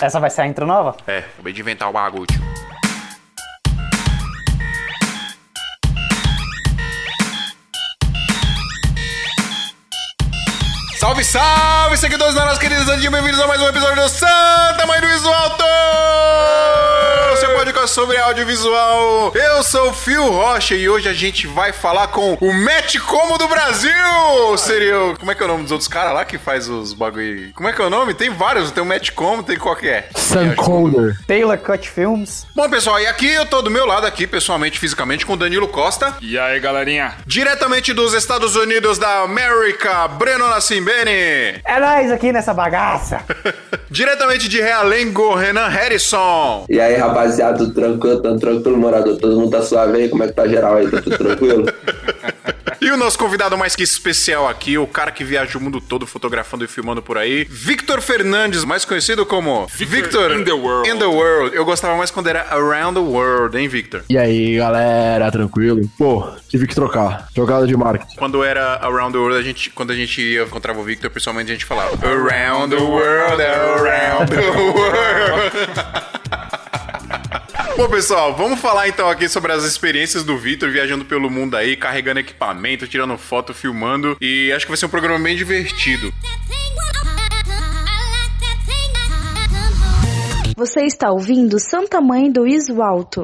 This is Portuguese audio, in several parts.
Essa vai ser a intro nova? É, acabei de inventar o bagulho. Salve, salve, seguidores da nossa querida Zandinha, bem-vindos a mais um episódio do Santa Mãe do Iso Seu podcast sobre audiovisual. Eu sou o Fio Rocha e hoje a gente vai falar com o Matt Como do Brasil! Seria o... Como é que é o nome dos outros caras lá que faz os bagulho? Como é que é o nome? Tem vários, tem o Matt Como, tem qual que é? Suncoder. Taylor Cut Films. Bom, pessoal, e aqui eu tô do meu lado aqui, pessoalmente, fisicamente, com o Danilo Costa. E aí, galerinha? Diretamente dos Estados Unidos da América, Breno Nassimbene. É nóis aqui nessa bagaça. Diretamente de Realengo, Renan Harrison. E aí, rapaziada, tudo tranquilo? Tranquilo, morador? Todo mundo tá suave aí? Como é que tá geral aí? Tá tudo tranquilo? E o nosso convidado mais que especial aqui, o cara que viaja o mundo todo fotografando e filmando por aí, Victor Fernandes, mais conhecido como Victor in the World. In the World. Eu gostava mais quando era Around the World, hein, Victor? E aí, galera, tranquilo? Pô, tive que trocar. Jogada de marketing. Quando era Around the World, a gente, quando a gente ia encontrava o Victor, pessoalmente a gente falava Around the World, Around the World. Bom, pessoal, vamos falar então aqui sobre as experiências do Victor viajando pelo mundo aí, carregando equipamento, tirando foto, filmando. E acho que vai ser um programa bem divertido. Você está ouvindo Santa Mãe do Iso Alto.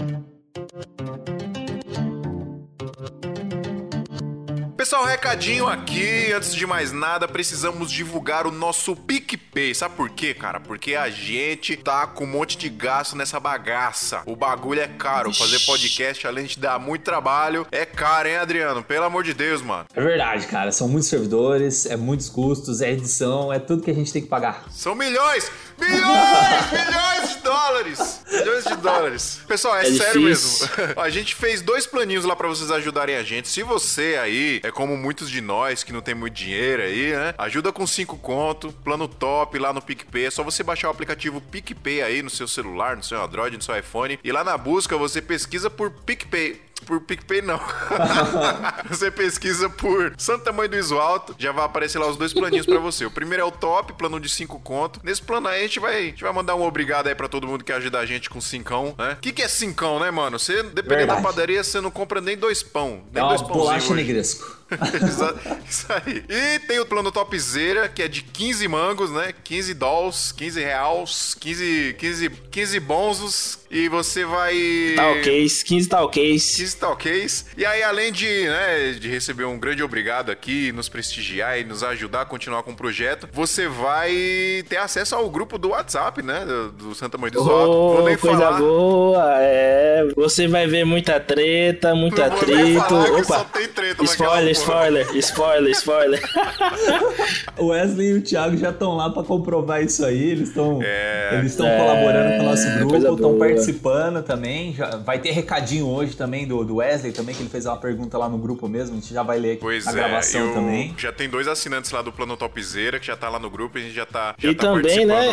Pessoal, recadinho aqui. Antes de mais nada, precisamos divulgar o nosso PicPay. Sabe por quê, cara? Porque a gente tá com um monte de gasto nessa bagaça. O bagulho é caro. Fazer podcast, além de dar muito trabalho, é caro, hein, Adriano? Pelo amor de Deus, mano. É verdade, cara. São muitos servidores, é muitos custos, é edição, é tudo que a gente tem que pagar. São milhões! Milhões! milhões de dólares! Milhões de dólares. Pessoal, é, É sério difícil. mesmo. A gente fez dois planinhos lá pra vocês ajudarem a gente. Se você aí é como muitos de nós que não tem muito dinheiro aí, né? Ajuda com cinco conto, plano top lá no PicPay. É só você baixar o aplicativo PicPay aí no seu celular, no seu Android, no seu iPhone. E lá na busca você pesquisa por PicPay. Por PicPay, não. você pesquisa por Santo Tamanho do Iso Alto, já vai aparecer lá os dois planinhos pra você. O primeiro é o top, plano de 5 conto. Nesse plano aí, a gente vai, a gente vai mandar um obrigado aí pra todo mundo que ajuda a gente com cincão, né? O que, que é cincão, né, mano? Você, dependendo da Verdade. padaria, você não compra nem dois pão. É Nem dois uma bolacha negresco. Isso aí. E tem o plano topzera, que é de 15 mangos, né? 15 dolls, 15 reais, 15, 15, 15 bonzos. E você vai... Talcase, 15 talcase. 15 talkês. E aí, além de, né, de receber um grande obrigado aqui, nos prestigiar e nos ajudar a continuar com o projeto, você vai ter acesso ao grupo do WhatsApp, né? Do, Santa Mãe do. Oh, Vou nem coisa falar. boa, é. Você vai ver muita treta, atrito. falar que só Opa. tem treta naquela Spoiler, spoiler, spoiler. O Wesley e o Thiago já estão lá pra comprovar isso aí. Eles estão É. eles estão É, colaborando com o nosso grupo, coisa estão participando também. Já, vai ter recadinho hoje também do, do Wesley também, que ele fez uma pergunta lá no grupo mesmo. A gente já vai ler aqui Pois na é, gravação eu também. já tem dois assinantes lá do Plano Topzera, que já tá lá no grupo, e a gente já tá já E tá também, né,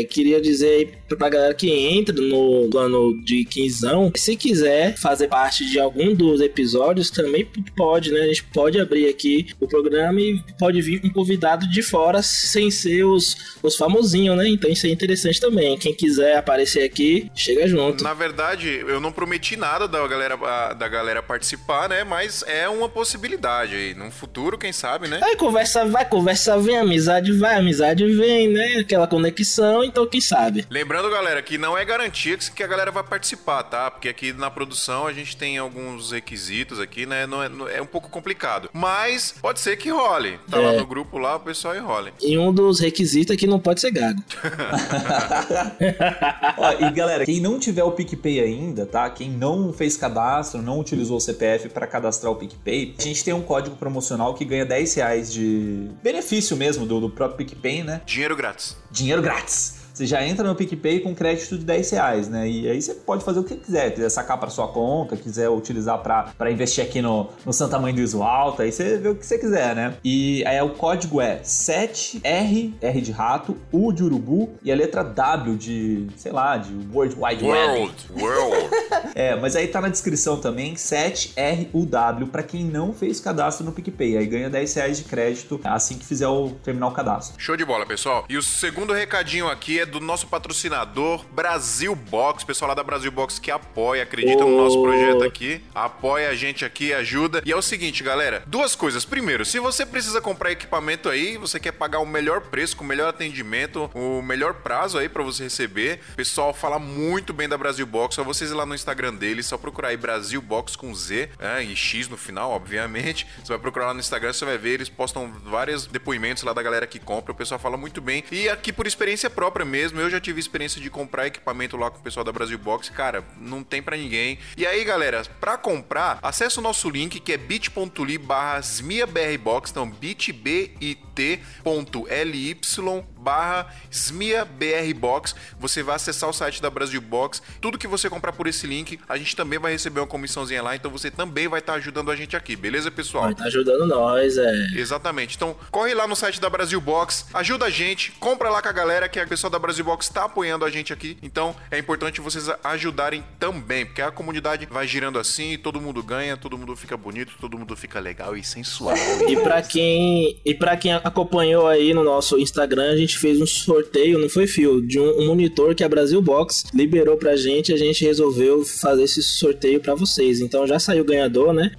é, queria dizer aí pra galera que entra no plano de quinzão, se quiser fazer parte de algum dos episódios, também pode, né? A gente pode abrir aqui o programa e pode vir um convidado de fora sem ser os, os famosinhos, né? Então isso é interessante também. Quem quiser aparecer aqui, chega junto. Na verdade, eu não prometi nada da galera, da galera participar, né? Mas é uma possibilidade aí. Num futuro, quem sabe, né? Aí conversa vai, conversa vem, amizade vai, amizade vem, né? Aquela conexão, então quem sabe. Lembrando, galera, que não é garantia que a galera vai participar, tá? Porque aqui na produção a gente tem alguns requisitos aqui, né? Não é, não- é um pouco complicado. Mas pode ser que role. Tá lá É. no grupo lá, o pessoal enrole. E um dos requisitos é que não pode ser gago. Ó, e galera, quem não tiver o PicPay ainda, tá? Quem não fez cadastro, não utilizou o CPF para cadastrar o PicPay, a gente tem um código promocional que ganha 10 reais de benefício mesmo do, do próprio PicPay, né? Dinheiro grátis. Dinheiro grátis. Você já entra no PicPay com crédito de 10 reais, né? E aí você pode fazer o que quiser. Quiser sacar para sua conta, quiser utilizar para investir aqui no, no Santa Mãe do Iso Alto, aí você vê o que você quiser, né? E aí o código é 7R, R de rato, U de urubu e a letra W de, sei lá, de World Wide Web. World. World. É, mas aí tá na descrição também 7RUW para quem não fez cadastro no PicPay. Aí ganha 10 reais de crédito assim que fizer o terminar o cadastro. Show de bola, pessoal. E o segundo recadinho aqui é do nosso patrocinador Brasil Box, pessoal lá da Brasil Box que apoia, acredita no nosso projeto aqui, apoia a gente aqui, ajuda. E é o seguinte, galera, duas coisas. Primeiro, se você precisa comprar equipamento aí, você quer pagar o melhor preço, com o melhor atendimento, o melhor prazo aí para você receber, o pessoal fala muito bem da Brasil Box, só vocês ir lá no Instagram deles, só procurar aí Brasil Box com Z, é, e X no final, obviamente. Você vai procurar lá no Instagram, você vai ver, eles postam vários depoimentos lá da galera que compra, o pessoal fala muito bem. E aqui por experiência própria mesmo, eu já tive experiência de comprar equipamento lá com o pessoal da Brasil Box, cara, não tem para ninguém. E aí, galera, para comprar, acessa o nosso link que é bit.ly barra então bit.ly barra Box. Você vai acessar o site da Brasil Box. Tudo que você comprar por esse link, a gente também vai receber uma comissãozinha lá, então você também vai estar tá ajudando a gente aqui, beleza, pessoal? Vai tá ajudando nós, é. Exatamente. Então, corre lá no site da Brasil Box, ajuda a gente, compra lá com a galera que a pessoa da Brasil Box está apoiando a gente aqui. Então, é importante vocês ajudarem também, porque a comunidade vai girando assim, todo mundo ganha, todo mundo fica bonito, todo mundo fica legal e sensual. E para quem e para quem acompanhou aí no nosso Instagram, a gente fez um sorteio, não foi fio, de um, um monitor que a Brasil Box liberou pra gente, a gente resolveu fazer esse sorteio para vocês. Então já saiu o ganhador, né?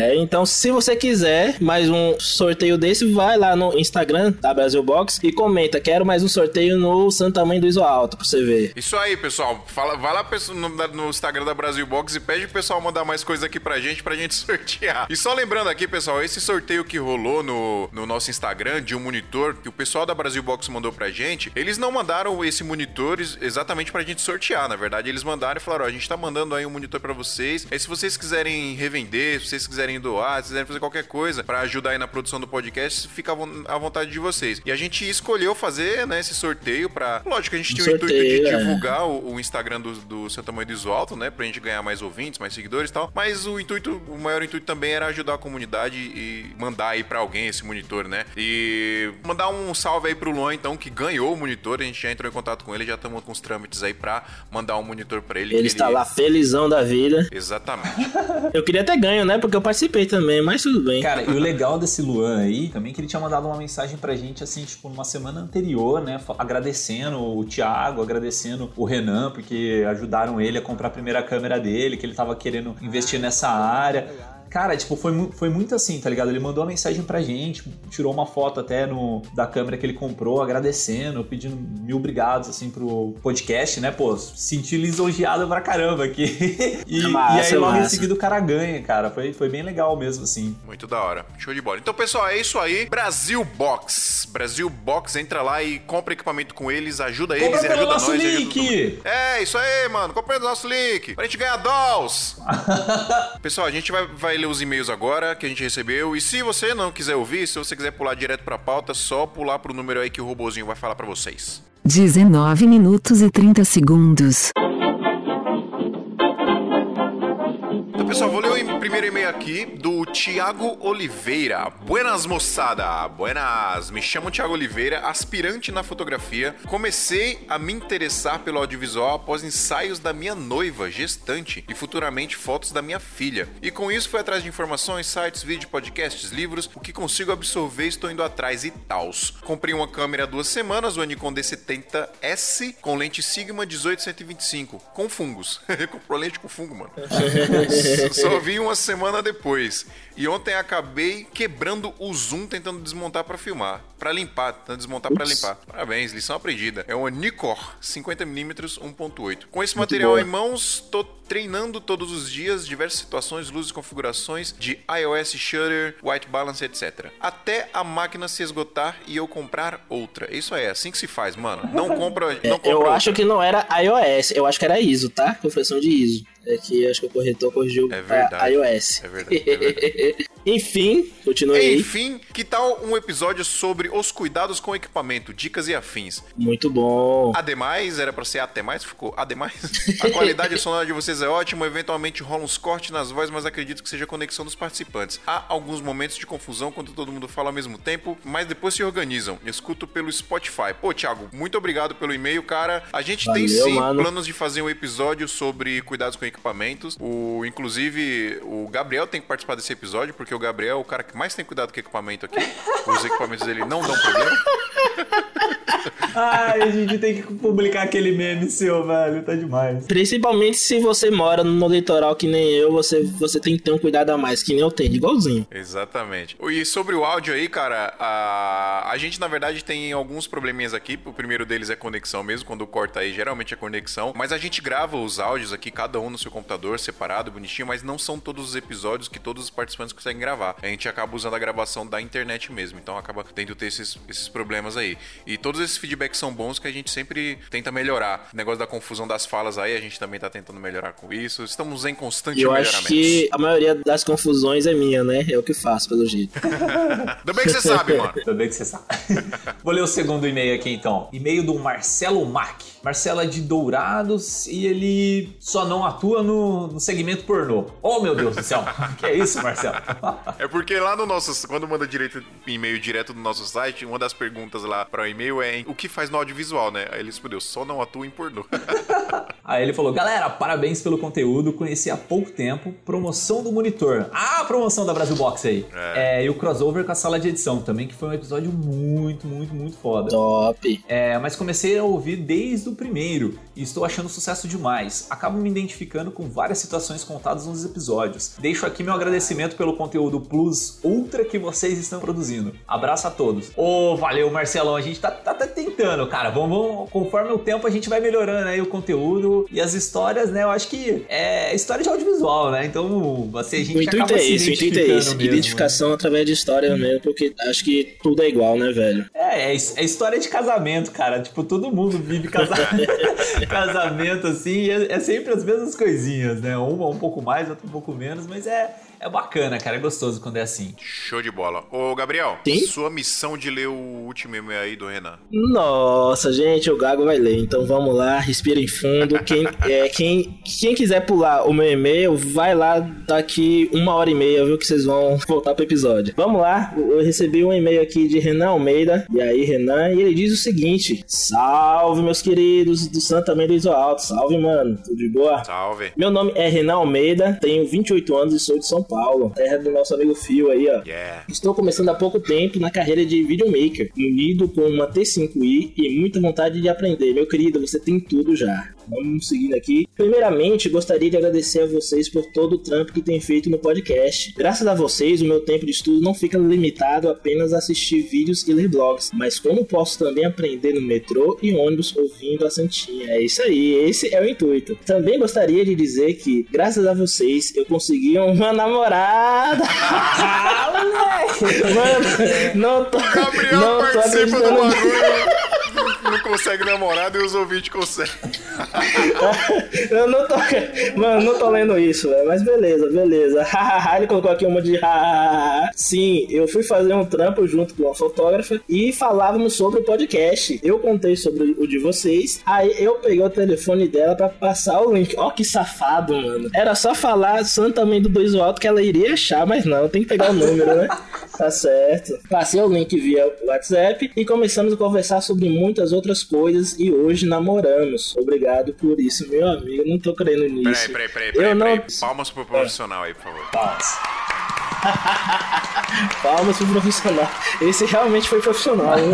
É, então se você quiser mais um sorteio desse, vai lá no Instagram da Brasil Box e comenta, quero mais um sorteio no Santa Mãe do Iso Alto pra você ver. Isso aí, pessoal. Fala, vai lá no, no Instagram da Brasil Box e pede o pessoal mandar mais coisa aqui pra gente, pra gente sortear. E só lembrando aqui, pessoal, esse sorteio que rolou no, no nosso Instagram de um monitor que o pessoal da Brasil Box mandou pra gente, eles não mandaram esse monitor exatamente pra gente sortear. Na verdade, eles mandaram e falaram: ó, a gente tá mandando aí um monitor pra vocês. Aí, se vocês quiserem revender, se vocês quiserem doar, se quiserem fazer qualquer coisa pra ajudar aí na produção do podcast, fica à vontade de vocês. E a gente escolheu fazer, né, esse sorteio pra. Lógico, a gente tinha o intuito de é. divulgar o, o, Instagram do, do Santa Mãe do Iso Alto, né, pra gente ganhar mais ouvintes, mais seguidores e tal. Mas o intuito, o maior intuito também era ajudar a comunidade e mandar aí pra alguém esse monitor, né? E mandar um salve aí pro Luan, então, que ganhou o monitor. A gente já entrou em contato com ele, já estamos com os trâmites aí pra mandar um monitor pra ele. Ele, ele está lá felizão da vida. Exatamente. eu queria ter ganho, né? Porque eu participei também, mas tudo bem. Cara, e o legal desse Luan aí, também que ele tinha mandado uma mensagem pra gente, assim, tipo, numa semana anterior, né? Agradecendo o Thiago, agradecendo o Renan, porque ajudaram ele a comprar a primeira câmera dele, que ele tava querendo investir nessa área. Cara, tipo, foi, foi muito assim, tá ligado? Ele mandou uma mensagem pra gente, tirou uma foto até no, da câmera que ele comprou, agradecendo, pedindo mil obrigados, assim, pro podcast, né? Pô, senti lisonjeado pra caramba aqui. e, massa, e aí logo massa. em seguida o cara ganha, cara. Foi, foi bem legal mesmo, assim. Muito da hora. Show de bola. Então, pessoal, é isso aí. Brasil Box. Brasil Box, entra lá e compra equipamento com eles, ajuda eles compra e ajuda nosso nós. Link. É, isso aí, mano. Compra pelo nosso link. Pra gente ganhar dolls. pessoal, a gente vai, vai ler os e-mails agora que a gente recebeu. E se você não quiser ouvir, se você quiser pular direto pra pauta, só pular pro número aí que o robozinho vai falar para vocês. 19 minutos e 30 segundos. Então, pessoal, vou ler primeiro e-mail aqui do Tiago Oliveira. Buenas, moçada. Buenas. Me chamo Tiago Oliveira, aspirante na fotografia. Comecei a me interessar pelo audiovisual após ensaios da minha noiva, gestante, e futuramente fotos da minha filha. E com isso fui atrás de informações, sites, vídeos, podcasts, livros, o que consigo absorver estou indo atrás e tals. Comprei uma câmera há duas semanas, o Nikon D70S, com lente Sigma 18-125, com fungos. Comprou lente com fungo, mano. Só vi uma semana depois. E ontem acabei quebrando o zoom tentando desmontar para filmar. para limpar, tentando desmontar para limpar. Parabéns, lição aprendida. É uma Nikkor 50mm 1.8. Com esse Muito material boa. em mãos, tô treinando todos os dias diversas situações, luzes, configurações de iOS, shutter, white balance, etc. Até a máquina se esgotar e eu comprar outra. Isso é assim que se faz, mano. Não compra, não compra Eu outra. acho que não era iOS, eu acho que era ISO, tá? Configuração de ISO. É que acho que o corretor corrigiu é verdade, iOS. É verdade, é verdade. Enfim, continue aí. Enfim, que tal um episódio sobre os cuidados com equipamento, dicas e afins? Muito bom. Ademais, era pra ser até mais, ficou ademais. A qualidade sonora de vocês é ótima, eventualmente rola uns cortes nas vozes, mas acredito que seja a conexão dos participantes. Há alguns momentos de confusão quando todo mundo fala ao mesmo tempo, mas depois se organizam. Escuto pelo Spotify. Pô, Thiago, muito obrigado pelo e-mail, cara. A gente Valeu, tem sim mano. planos de fazer um episódio sobre cuidados com equipamentos. O, inclusive, o Gabriel tem que participar desse episódio, porque o Gabriel é o cara que mais tem cuidado com equipamento aqui. Os equipamentos dele não dão problema. Ai, a gente tem que publicar aquele meme seu, velho. Tá demais. Principalmente se você mora no litoral que nem eu, você, você tem que ter um cuidado a mais, que nem eu tenho, igualzinho. Exatamente. E sobre o áudio aí, cara, a, a gente na verdade tem alguns probleminhas aqui. O primeiro deles é conexão mesmo, quando corta aí, geralmente é conexão. Mas a gente grava os áudios aqui, cada um no seu computador, separado, bonitinho, mas não são todos os episódios que todos os participantes conseguem gravar. A gente acaba usando a gravação da internet mesmo, então acaba tendo ter esses, esses problemas aí. E todos esses feedbacks são bons que a gente sempre tenta melhorar. O negócio da confusão das falas aí, a gente também tá tentando melhorar com isso. Estamos em constante eu melhoramento. acho que a maioria das confusões é minha, né? É o que faço, pelo jeito. Ainda bem que você sabe, mano. Ainda bem que você sabe. Vou ler o segundo e-mail aqui então. E-mail do Marcelo Mac. Marcelo é de Dourados e ele só não atua no, no segmento pornô. Oh, meu Deus do céu. que é isso, Marcelo? É porque lá no nosso. Quando manda direito e-mail direto do nosso site, uma das perguntas lá para o e-mail é o que faz no audiovisual, né? Aí ele respondeu, só não atua em pornô. Aí ele falou: Galera, parabéns pelo conteúdo. Conheci há pouco tempo. Promoção do monitor. Ah, a promoção da Brasil Box aí. É. e o crossover com a sala de edição também, que foi um episódio muito, muito, muito foda. Top. É, mas comecei a ouvir desde o primeiro e estou achando sucesso demais. Acabo me identificando com várias situações contadas nos episódios. Deixo aqui meu agradecimento pelo conteúdo Plus Ultra que vocês estão produzindo. Abraço a todos. Ô, valeu, Marcelão. A gente tá, tá, tá tentando, cara. Vamos, vamos, conforme o tempo, a gente vai melhorando aí o conteúdo e as histórias, né? Eu acho que é história de audiovisual, né? Então, assim, a gente O intuito acaba é se esse, o intuito é identificando esse. mesmo, né? Identificação através de história mesmo, porque acho que tudo é igual, né, velho? É, é, é história de casamento, cara. Tipo, todo mundo vive casa... casamento assim, é, é sempre as mesmas coisinhas, né? Uma um pouco mais, outra um pouco menos, mas é, é bacana, cara. É gostoso quando é assim. Show de bola. Ô, Gabriel, Sim? sua missão de ler o último e-mail aí do Renan. Nossa, gente, o Gago vai ler. Então vamos lá, respirem fundo. Quem, é, quem, quem quiser pular o meu e-mail, vai lá daqui uma hora e meia, viu? Que vocês vão voltar pro episódio. Vamos lá, eu recebi um e-mail aqui de Renan Almeida. E aí, Renan, e ele diz o seguinte: Salve, meus queridos do Santa Maria do Alto. Salve, mano. Tudo de boa? Salve. Meu nome é Renan Almeida, tenho 28 anos e sou de São Paulo, terra do nosso amigo Fio aí, ó. Yeah. Estou começando há pouco tempo na carreira de videomaker, unido com uma T5i e muita vontade de aprender. Meu querido, você tem tudo já. Vamos seguindo aqui. Primeiramente, gostaria de agradecer a vocês por todo o trampo que tem feito no podcast. Graças a vocês, o meu tempo de estudo não fica limitado a apenas assistir vídeos e ler blogs, mas como posso também aprender no metrô e ônibus ouvindo a Santinha. É isso aí, esse é o intuito. Também gostaria de dizer que, graças a vocês, eu consegui uma namorada. Mano, não tô, Gabriel não tô participa do bagulho. Não consegue namorado e os ouvintes conseguem. Eu não tô. Mano, não tô lendo isso, velho. Mas beleza, beleza. Ele colocou aqui uma de. Sim, eu fui fazer um trampo junto com uma fotógrafa e falávamos sobre o podcast. Eu contei sobre o de vocês. Aí eu peguei o telefone dela pra passar o link. Ó, que safado, mano. Era só falar santamente do dois alto que ela iria achar, mas não, tem que pegar o número, né? Tá certo. Passei o link via WhatsApp e começamos a conversar sobre muitas outras coisas e hoje namoramos. Obrigado por isso, meu amigo. Eu não tô crendo nisso. Peraí, peraí, peraí, Eu peraí, não- peraí. Palmas pro profissional aí, por favor. Palmas. Palmas pro profissional. Esse realmente foi profissional, velho?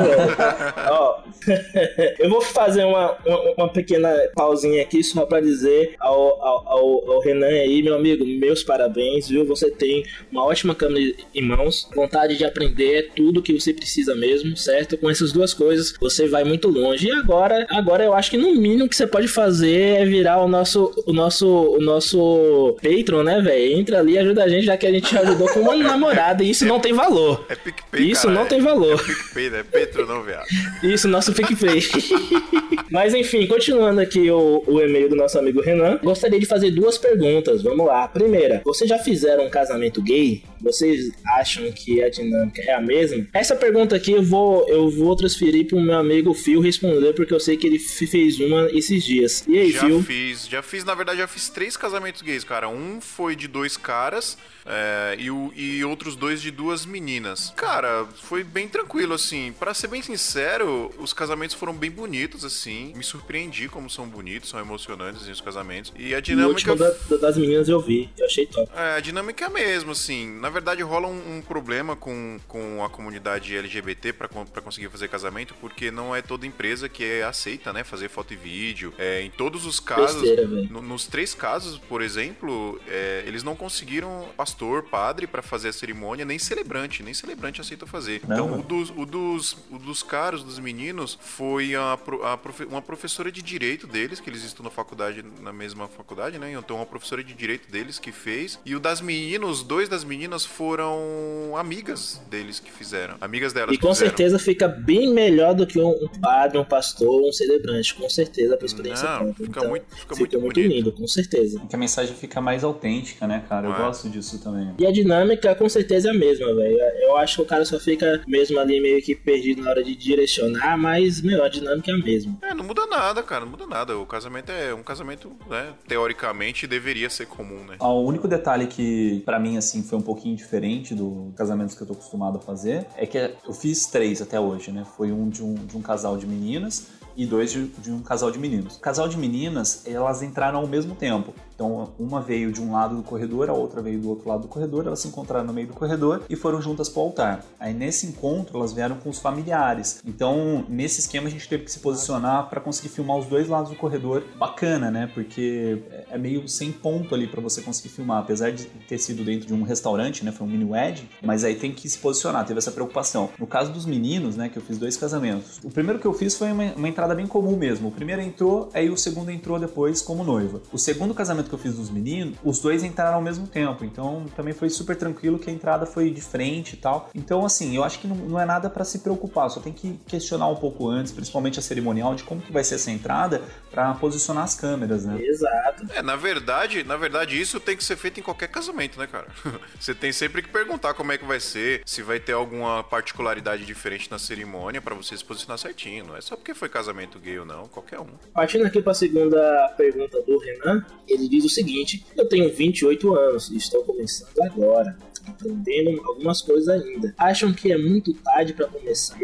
Ó, eu vou fazer uma, uma, uma pequena pausinha aqui só pra dizer ao, ao, ao, Renan aí, meu amigo, meus parabéns, viu? Você tem uma ótima câmera em mãos, vontade de aprender é tudo que você precisa mesmo, certo? Com essas duas coisas, você vai muito longe. E agora, agora eu acho que no mínimo que você pode fazer é virar o nosso, o nosso, o nosso Patreon, né, velho? Entra ali ajuda a gente, já que a gente ajudou com uma namorada, e isso não tem valor. É PicPay, Isso cara, não é- tem valor. É PicPay, né? Petro não, viado. Isso, nosso PicPay. Mas enfim, continuando aqui o, o e-mail do nosso amigo Renan, gostaria de fazer duas perguntas. Vamos lá. Primeira, vocês já fizeram um casamento gay? Vocês acham que a dinâmica é a mesma? Essa pergunta aqui eu vou, eu vou transferir pro meu amigo Phil responder, porque eu sei que ele fez uma esses dias. E aí, já Phil? fiz, já fiz, na verdade, já fiz três casamentos gays, cara. Um foi de dois caras é, e, o- e outros dois de duas meninas. Cara, foi bem tranquilo, assim. Pra ser bem sincero, os casamentos foram bem bonitos, assim. Me surpreendi como são bonitos, são emocionantes assim, os casamentos. E a o dinâmica. último da- da- das meninas eu vi, eu achei top. É, a dinâmica é a mesma, assim. Na verdade, rola um, um problema com, com a comunidade LGBT pra conseguir fazer casamento, porque não é toda empresa que é aceita, né? Fazer foto e vídeo. É, em todos os casos. Besteira, no- nos três casos, por exemplo, é, eles não conseguiram pastor, padre pra fazer a cerimônia, nem celebrante. Nem celebrante aceitou fazer. Não, então, mano. o dos, o, dos, o dos caras, dos meninos, foi a, a profe- uma professora de direito deles, que eles estão na faculdade, na mesma faculdade, né? Então, uma professora de direito deles que fez. E o das meninas, os dois das meninas foram amigas deles que fizeram. Amigas delas E com fizeram. certeza fica bem melhor do que um, um padre, um pastor, um celebrante. Com certeza, por experiência Não, própria. fica Então, muito- fica fica muito bonito. lindo, com certeza. Que a mensagem fica mais autêntica, né, cara? Eu É. gosto disso também. E a dinâmica com certeza é a mesma, velho. Eu acho que o cara só fica mesmo ali meio que perdido na hora de direcionar, mas, meu, a dinâmica é a mesma. É, não muda nada, cara, não muda nada. O casamento é um casamento, né? Teoricamente deveria ser comum, né? Ah, O único detalhe que pra mim assim foi um pouquinho diferente do casamentos que eu tô acostumado a fazer é que eu fiz três até hoje, né? Foi um de um, de um casal de meninas e dois de, de um casal de meninos. O casal de meninas, elas entraram ao mesmo tempo. Então, uma veio de um lado do corredor, a outra veio do outro lado do corredor, elas se encontraram no meio do corredor e foram juntas pro altar. Aí, nesse encontro, elas vieram com os familiares. Então, nesse esquema, a gente teve que se posicionar para conseguir filmar os dois lados do corredor. Bacana, né? Porque é meio sem ponto ali para você conseguir filmar. Apesar de ter sido dentro de um restaurante, né? Foi um mini wedding, mas aí tem que se posicionar, teve essa preocupação. No caso dos meninos, né? Que eu fiz dois casamentos. O primeiro que eu fiz foi uma, uma entrada bem comum mesmo. O primeiro entrou, aí o segundo entrou depois como noiva. O segundo casamento que eu fiz dos meninos, os dois entraram ao mesmo tempo. Então também foi super tranquilo que a entrada foi de frente e tal. Então, assim, eu acho que não, não é nada para se preocupar, só tem que questionar um pouco antes, principalmente a cerimonial, de como que vai ser essa entrada para posicionar as câmeras, né? Exato. É, na verdade, na verdade, isso tem que ser feito em qualquer casamento, né, cara? Você tem sempre que perguntar como é que vai ser, se vai ter alguma particularidade diferente na cerimônia pra você se posicionar certinho. Não é só porque foi casamento gay ou não, qualquer um. Partindo aqui para a segunda pergunta do Renan, ele diz o seguinte: Eu tenho 28 anos e estou começando agora, aprendendo algumas coisas ainda. Acham que é muito tarde para começar?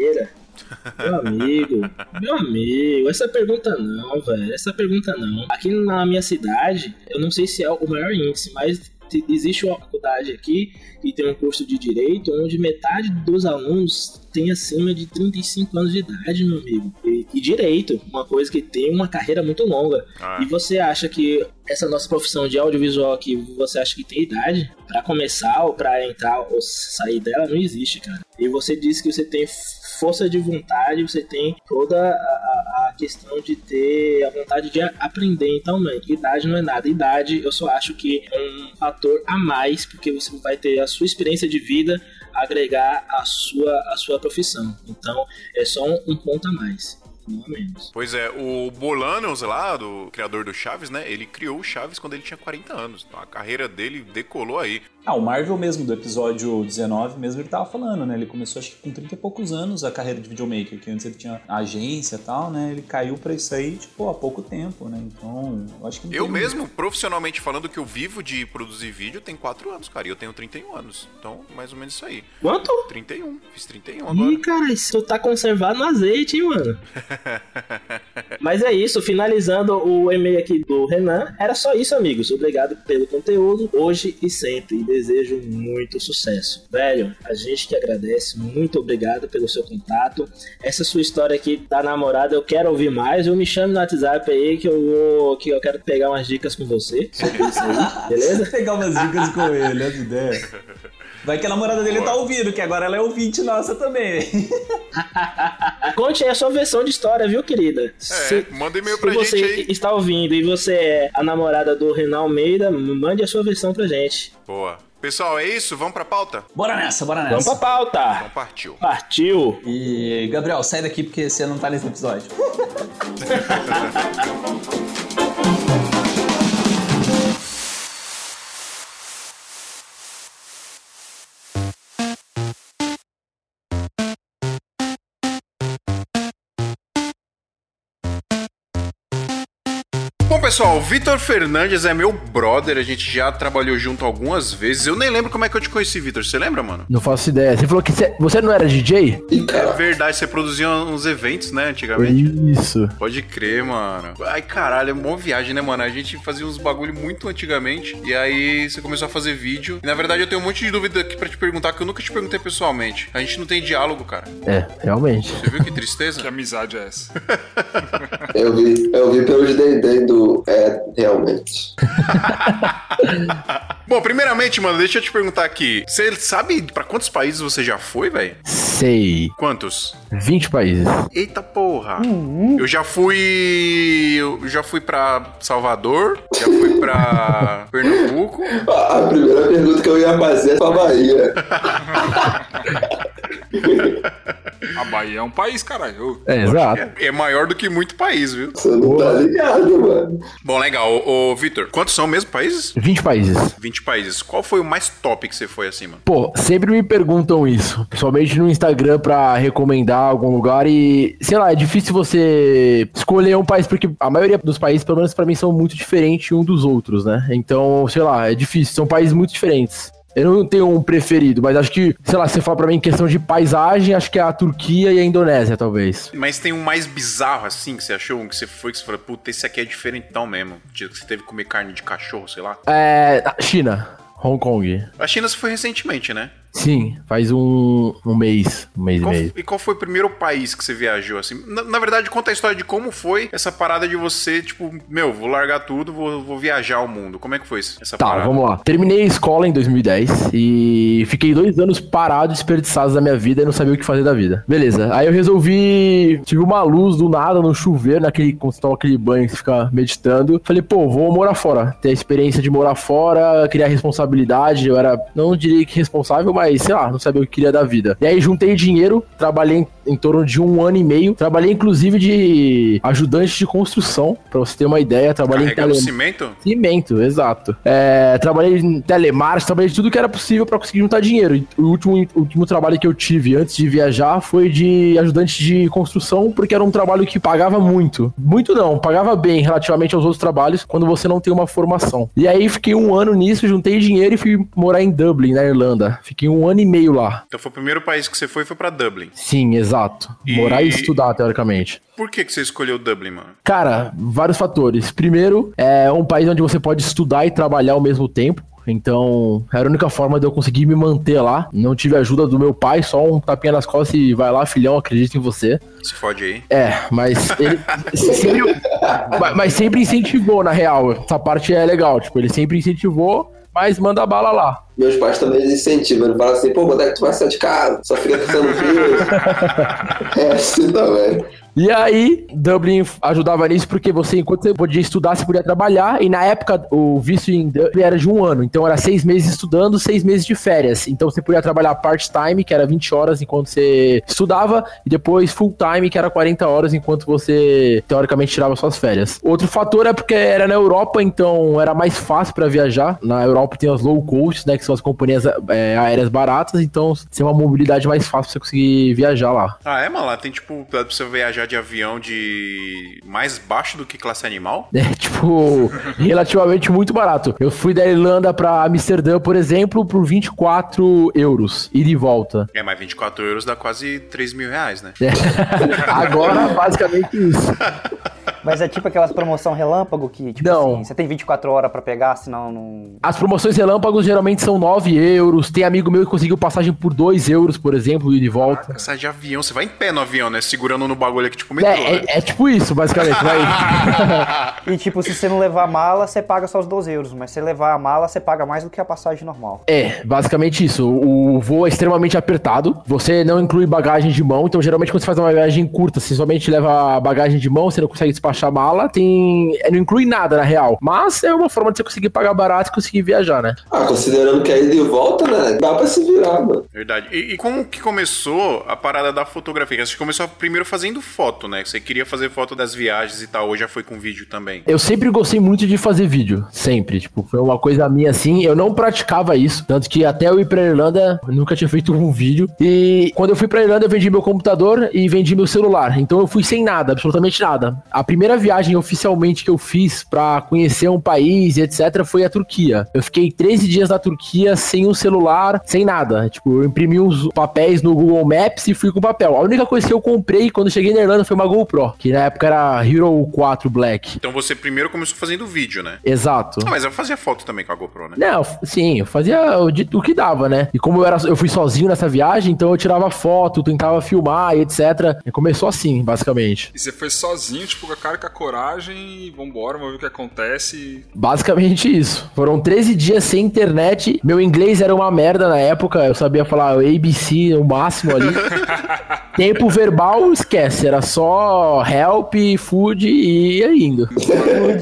Meu amigo, meu amigo, essa pergunta não, velho. Essa pergunta não. Aqui na minha cidade, eu não sei se é o maior índice, mas existe uma faculdade aqui que tem um curso de direito onde metade dos alunos tem acima de 35 anos de idade, meu amigo. E, e direito, uma coisa que tem uma carreira muito longa. Ah. E você acha que essa nossa profissão de audiovisual aqui, você acha que tem idade Pra começar ou pra entrar ou sair dela? Não existe, cara. E você disse que você tem força de vontade, você tem toda a, a- questão de ter a vontade de aprender. Então, idade não é nada. Idade, eu só acho que é um fator a mais, porque você vai ter a sua experiência de vida agregar a sua, a sua profissão. Então, é só um, um ponto a mais. Pois é, o Bolanos lá, do criador do Chaves, né? Ele criou o Chaves quando ele tinha 40 anos. Então a carreira dele decolou aí. Ah, o Marvel mesmo, do episódio 19 mesmo, ele tava falando, né? Ele começou acho que com 30 e poucos anos a carreira de videomaker, que antes ele tinha agência e tal, né? Ele caiu pra isso aí, tipo, há pouco tempo, né? Então, eu acho que não Eu mesmo, profissionalmente falando, que eu vivo de produzir vídeo tem 4 anos, cara. E eu tenho 31 anos. Então, mais ou menos isso aí. Quanto? 31. Fiz 31 agora. Ih, cara, isso tá conservado no azeite, hein, mano? Mas é isso, finalizando o e-mail aqui do Renan. Era só isso, amigos. Obrigado pelo conteúdo, hoje e sempre. E desejo muito sucesso. Velho, a gente que agradece, muito obrigado pelo seu contato. Essa sua história aqui da namorada, eu quero ouvir mais. Eu me chame no WhatsApp aí que eu vou. que eu quero pegar umas dicas com você sobre isso aí, beleza? pegar umas dicas com ele, as ideias. Vai que a namorada dele tá ouvindo, que agora ela é ouvinte nossa também. Conte aí a sua versão de história, viu, querida? É, manda e-mail pra se você gente aí. está ouvindo e você é a namorada do Renan Almeida, mande a sua versão pra gente. Boa. Pessoal, é isso? Vamos pra pauta? Bora nessa, bora Vamos nessa. pra pauta. Então partiu. Partiu. E, Gabriel, sai daqui porque você não tá nesse episódio. pessoal, o Vitor Fernandes é meu brother. A gente já trabalhou junto algumas vezes. Eu nem lembro como é que eu te conheci, Vitor. Você lembra, mano? Não faço ideia. Você falou que você, você não era DJ? É verdade, você produzia uns eventos, né, antigamente? Isso. Pode crer, mano. Ai, caralho, é uma viagem, né, mano? A gente fazia uns bagulho muito antigamente. E aí você começou a fazer vídeo. E na verdade eu tenho um monte de dúvida aqui pra te perguntar que eu nunca te perguntei pessoalmente. A gente não tem diálogo, cara. É, realmente. Você viu que tristeza? Que amizade é essa? Eu vi, eu vi pelos Dendê do. É, realmente. Bom, primeiramente, mano, deixa eu te perguntar aqui. Você sabe pra quantos países você já foi, velho? Sei. Quantos? 20 países. Eita porra. Eu já fui. Eu já fui pra Salvador, já fui pra Pernambuco. A, a primeira pergunta que eu ia fazer é pra Bahia. A Bahia é um país, caralho. É, exato. É, é maior do que muito país, viu? Você não tá ligado, mano. Bom, legal. Ô, ô, Vitor, quantos são mesmo países? 20 países. 20 países. Qual foi o mais top que você foi assim, mano? Pô, sempre me perguntam isso, principalmente no Instagram pra recomendar algum lugar e, sei lá, é difícil você escolher um país porque a maioria dos países, pelo menos pra mim, são muito diferentes um dos outros, né? Então, sei lá, é difícil, são países muito diferentes. Eu não tenho um preferido, mas acho que, sei lá, se você fala pra mim em questão de paisagem, acho que é a Turquia e a Indonésia, talvez. Mas tem um mais bizarro assim que você achou? Um que você foi que você falou, puta, esse aqui é diferentão mesmo. Dia que você teve que comer carne de cachorro, sei lá. É. China, Hong Kong. A China você foi recentemente, né? Sim, faz um, um mês, um mês Qual- e meio. e qual foi o primeiro país que você viajou, assim? Na, na verdade, conta a história de como foi essa parada de você, tipo, meu, vou largar tudo, vou, vou viajar ao mundo. Como é que foi essa Tá, parada? vamos lá. Terminei a escola em 2010 e fiquei dois anos parado, desperdiçados da minha vida e não sabia o que fazer da vida. Beleza. Aí eu resolvi. Tive uma luz do nada no chuveiro, naquele. Quando você toma aquele banho que você fica meditando. Falei, pô, vou morar fora. Ter a experiência de morar fora, criar responsabilidade. Eu era, não diria que responsável, mas sei lá, não sabia o que queria da vida. E aí juntei dinheiro, trabalhei em, em torno de um ano e meio. Trabalhei inclusive de ajudante de construção, pra você ter uma ideia. Trabalhei em Carregando tele- cimento? Cimento, exato. É, trabalhei em telemarketing, trabalhei de tudo que era possível pra conseguir juntar dinheiro. O último, o último trabalho que eu tive antes de viajar foi de ajudante de construção, porque era um trabalho que pagava muito. Muito não, pagava bem relativamente aos outros trabalhos quando você não tem uma formação. E aí fiquei um ano nisso, juntei dinheiro e fui morar em Dublin, na Irlanda. Fiquei um ano e meio lá. Então foi o primeiro país que você foi, foi pra Dublin. Sim, exato. E- Morar e estudar, teoricamente. Por que, que você escolheu Dublin, mano? Cara, vários fatores. Primeiro, é um país onde você pode estudar e trabalhar ao mesmo tempo. Então, era a única forma de eu conseguir me manter lá. Não tive ajuda do meu pai, só um tapinha nas costas e vai lá, filhão, acredita em você. Se fode aí. É, mas ele sempre, mas sempre incentivou, na real. Essa parte é legal. Tipo, ele sempre incentivou, mas manda bala lá. Meus pais também incentivam. Ele fala assim, pô, quando é que tu vai sair de casa? Só fica pensando filho. é assim também. E aí, Dublin ajudava nisso porque você, enquanto você podia estudar, você podia trabalhar. E na época, o visto em Dublin era de um ano. Então, era seis meses estudando, seis meses de férias. Então, você podia trabalhar part-time, que era 20 horas enquanto você estudava. E depois full-time, que era 40 horas enquanto você, teoricamente, tirava suas férias. Outro fator é porque era na Europa, então era mais fácil para viajar. Na Europa tem as low cost, né, que são as companhias é, aéreas baratas. Então, tem uma mobilidade mais fácil pra você conseguir viajar lá. Ah, é, mano? Lá tem, tipo, pra você viajar de avião de mais baixo do que classe animal? É, tipo, relativamente muito barato. Eu fui da Irlanda pra Amsterdã, por exemplo, por 24 euros, ida e volta. É, mas 24 euros dá quase 3 mil reais, né? É. Agora, basicamente isso. Mas é tipo aquelas promoção relâmpago que, tipo Não. assim, você tem 24 horas pra pegar, senão não. As promoções relâmpagos geralmente são 9 euros. Tem amigo meu que conseguiu passagem por 2 euros, por exemplo, e volta. Você sai de avião, você vai em pé no avião, né? Segurando no bagulho aqui, tipo metrô, É, né? é, é tipo isso, basicamente. Vai. E tipo, se você não levar a mala, você paga só os 12 euros. Mas se levar a mala, você paga mais do que a passagem normal. É, basicamente isso. O voo é extremamente apertado. Você não inclui bagagem de mão. Então, geralmente, quando você faz uma viagem curta, você somente leva a bagagem de mão, você não consegue despachar mala. Tem. é, Não inclui nada, na real. Mas é uma forma de você conseguir pagar barato e conseguir viajar, né? Ah, considerando que é ida e volta, né? Dá pra se virar, mano. Verdade. E, e como que começou a parada da fotografia? Você começou primeiro fazendo foto, né? Você queria fazer foto das viagens e tal, ou já foi com vídeo também? Eu sempre gostei muito de fazer vídeo. Sempre. Tipo, foi uma coisa minha assim. Eu não praticava isso. Tanto que até eu ir pra Irlanda, eu nunca tinha feito um vídeo. E quando eu fui pra Irlanda, eu vendi meu computador e vendi meu celular. Então eu fui sem nada, absolutamente nada. A primeira primeira viagem oficialmente que eu fiz pra conhecer um país e etc. foi a Turquia. Eu fiquei 13 dias na Turquia sem um celular, sem nada. Tipo, eu imprimi uns papéis no Google Maps e fui com papel. A única coisa que eu comprei quando cheguei na Irlanda foi uma GoPro, que na época era Hero 4 Black. Então você primeiro começou fazendo vídeo, né? Exato. Ah, mas eu fazia foto também com a GoPro, né? Não, sim, eu fazia o, o que dava, né? E como eu, era, eu fui sozinho nessa viagem, então eu tirava foto, tentava filmar e etc. E começou assim, basicamente. E você foi sozinho, tipo, com a cara e com a coragem e vambora, vamos ver o que acontece. Basicamente isso. Foram 13 dias sem internet. Meu inglês era uma merda na época. Eu sabia falar ABC o máximo ali. Tempo verbal, esquece. Era só help, food e ia indo.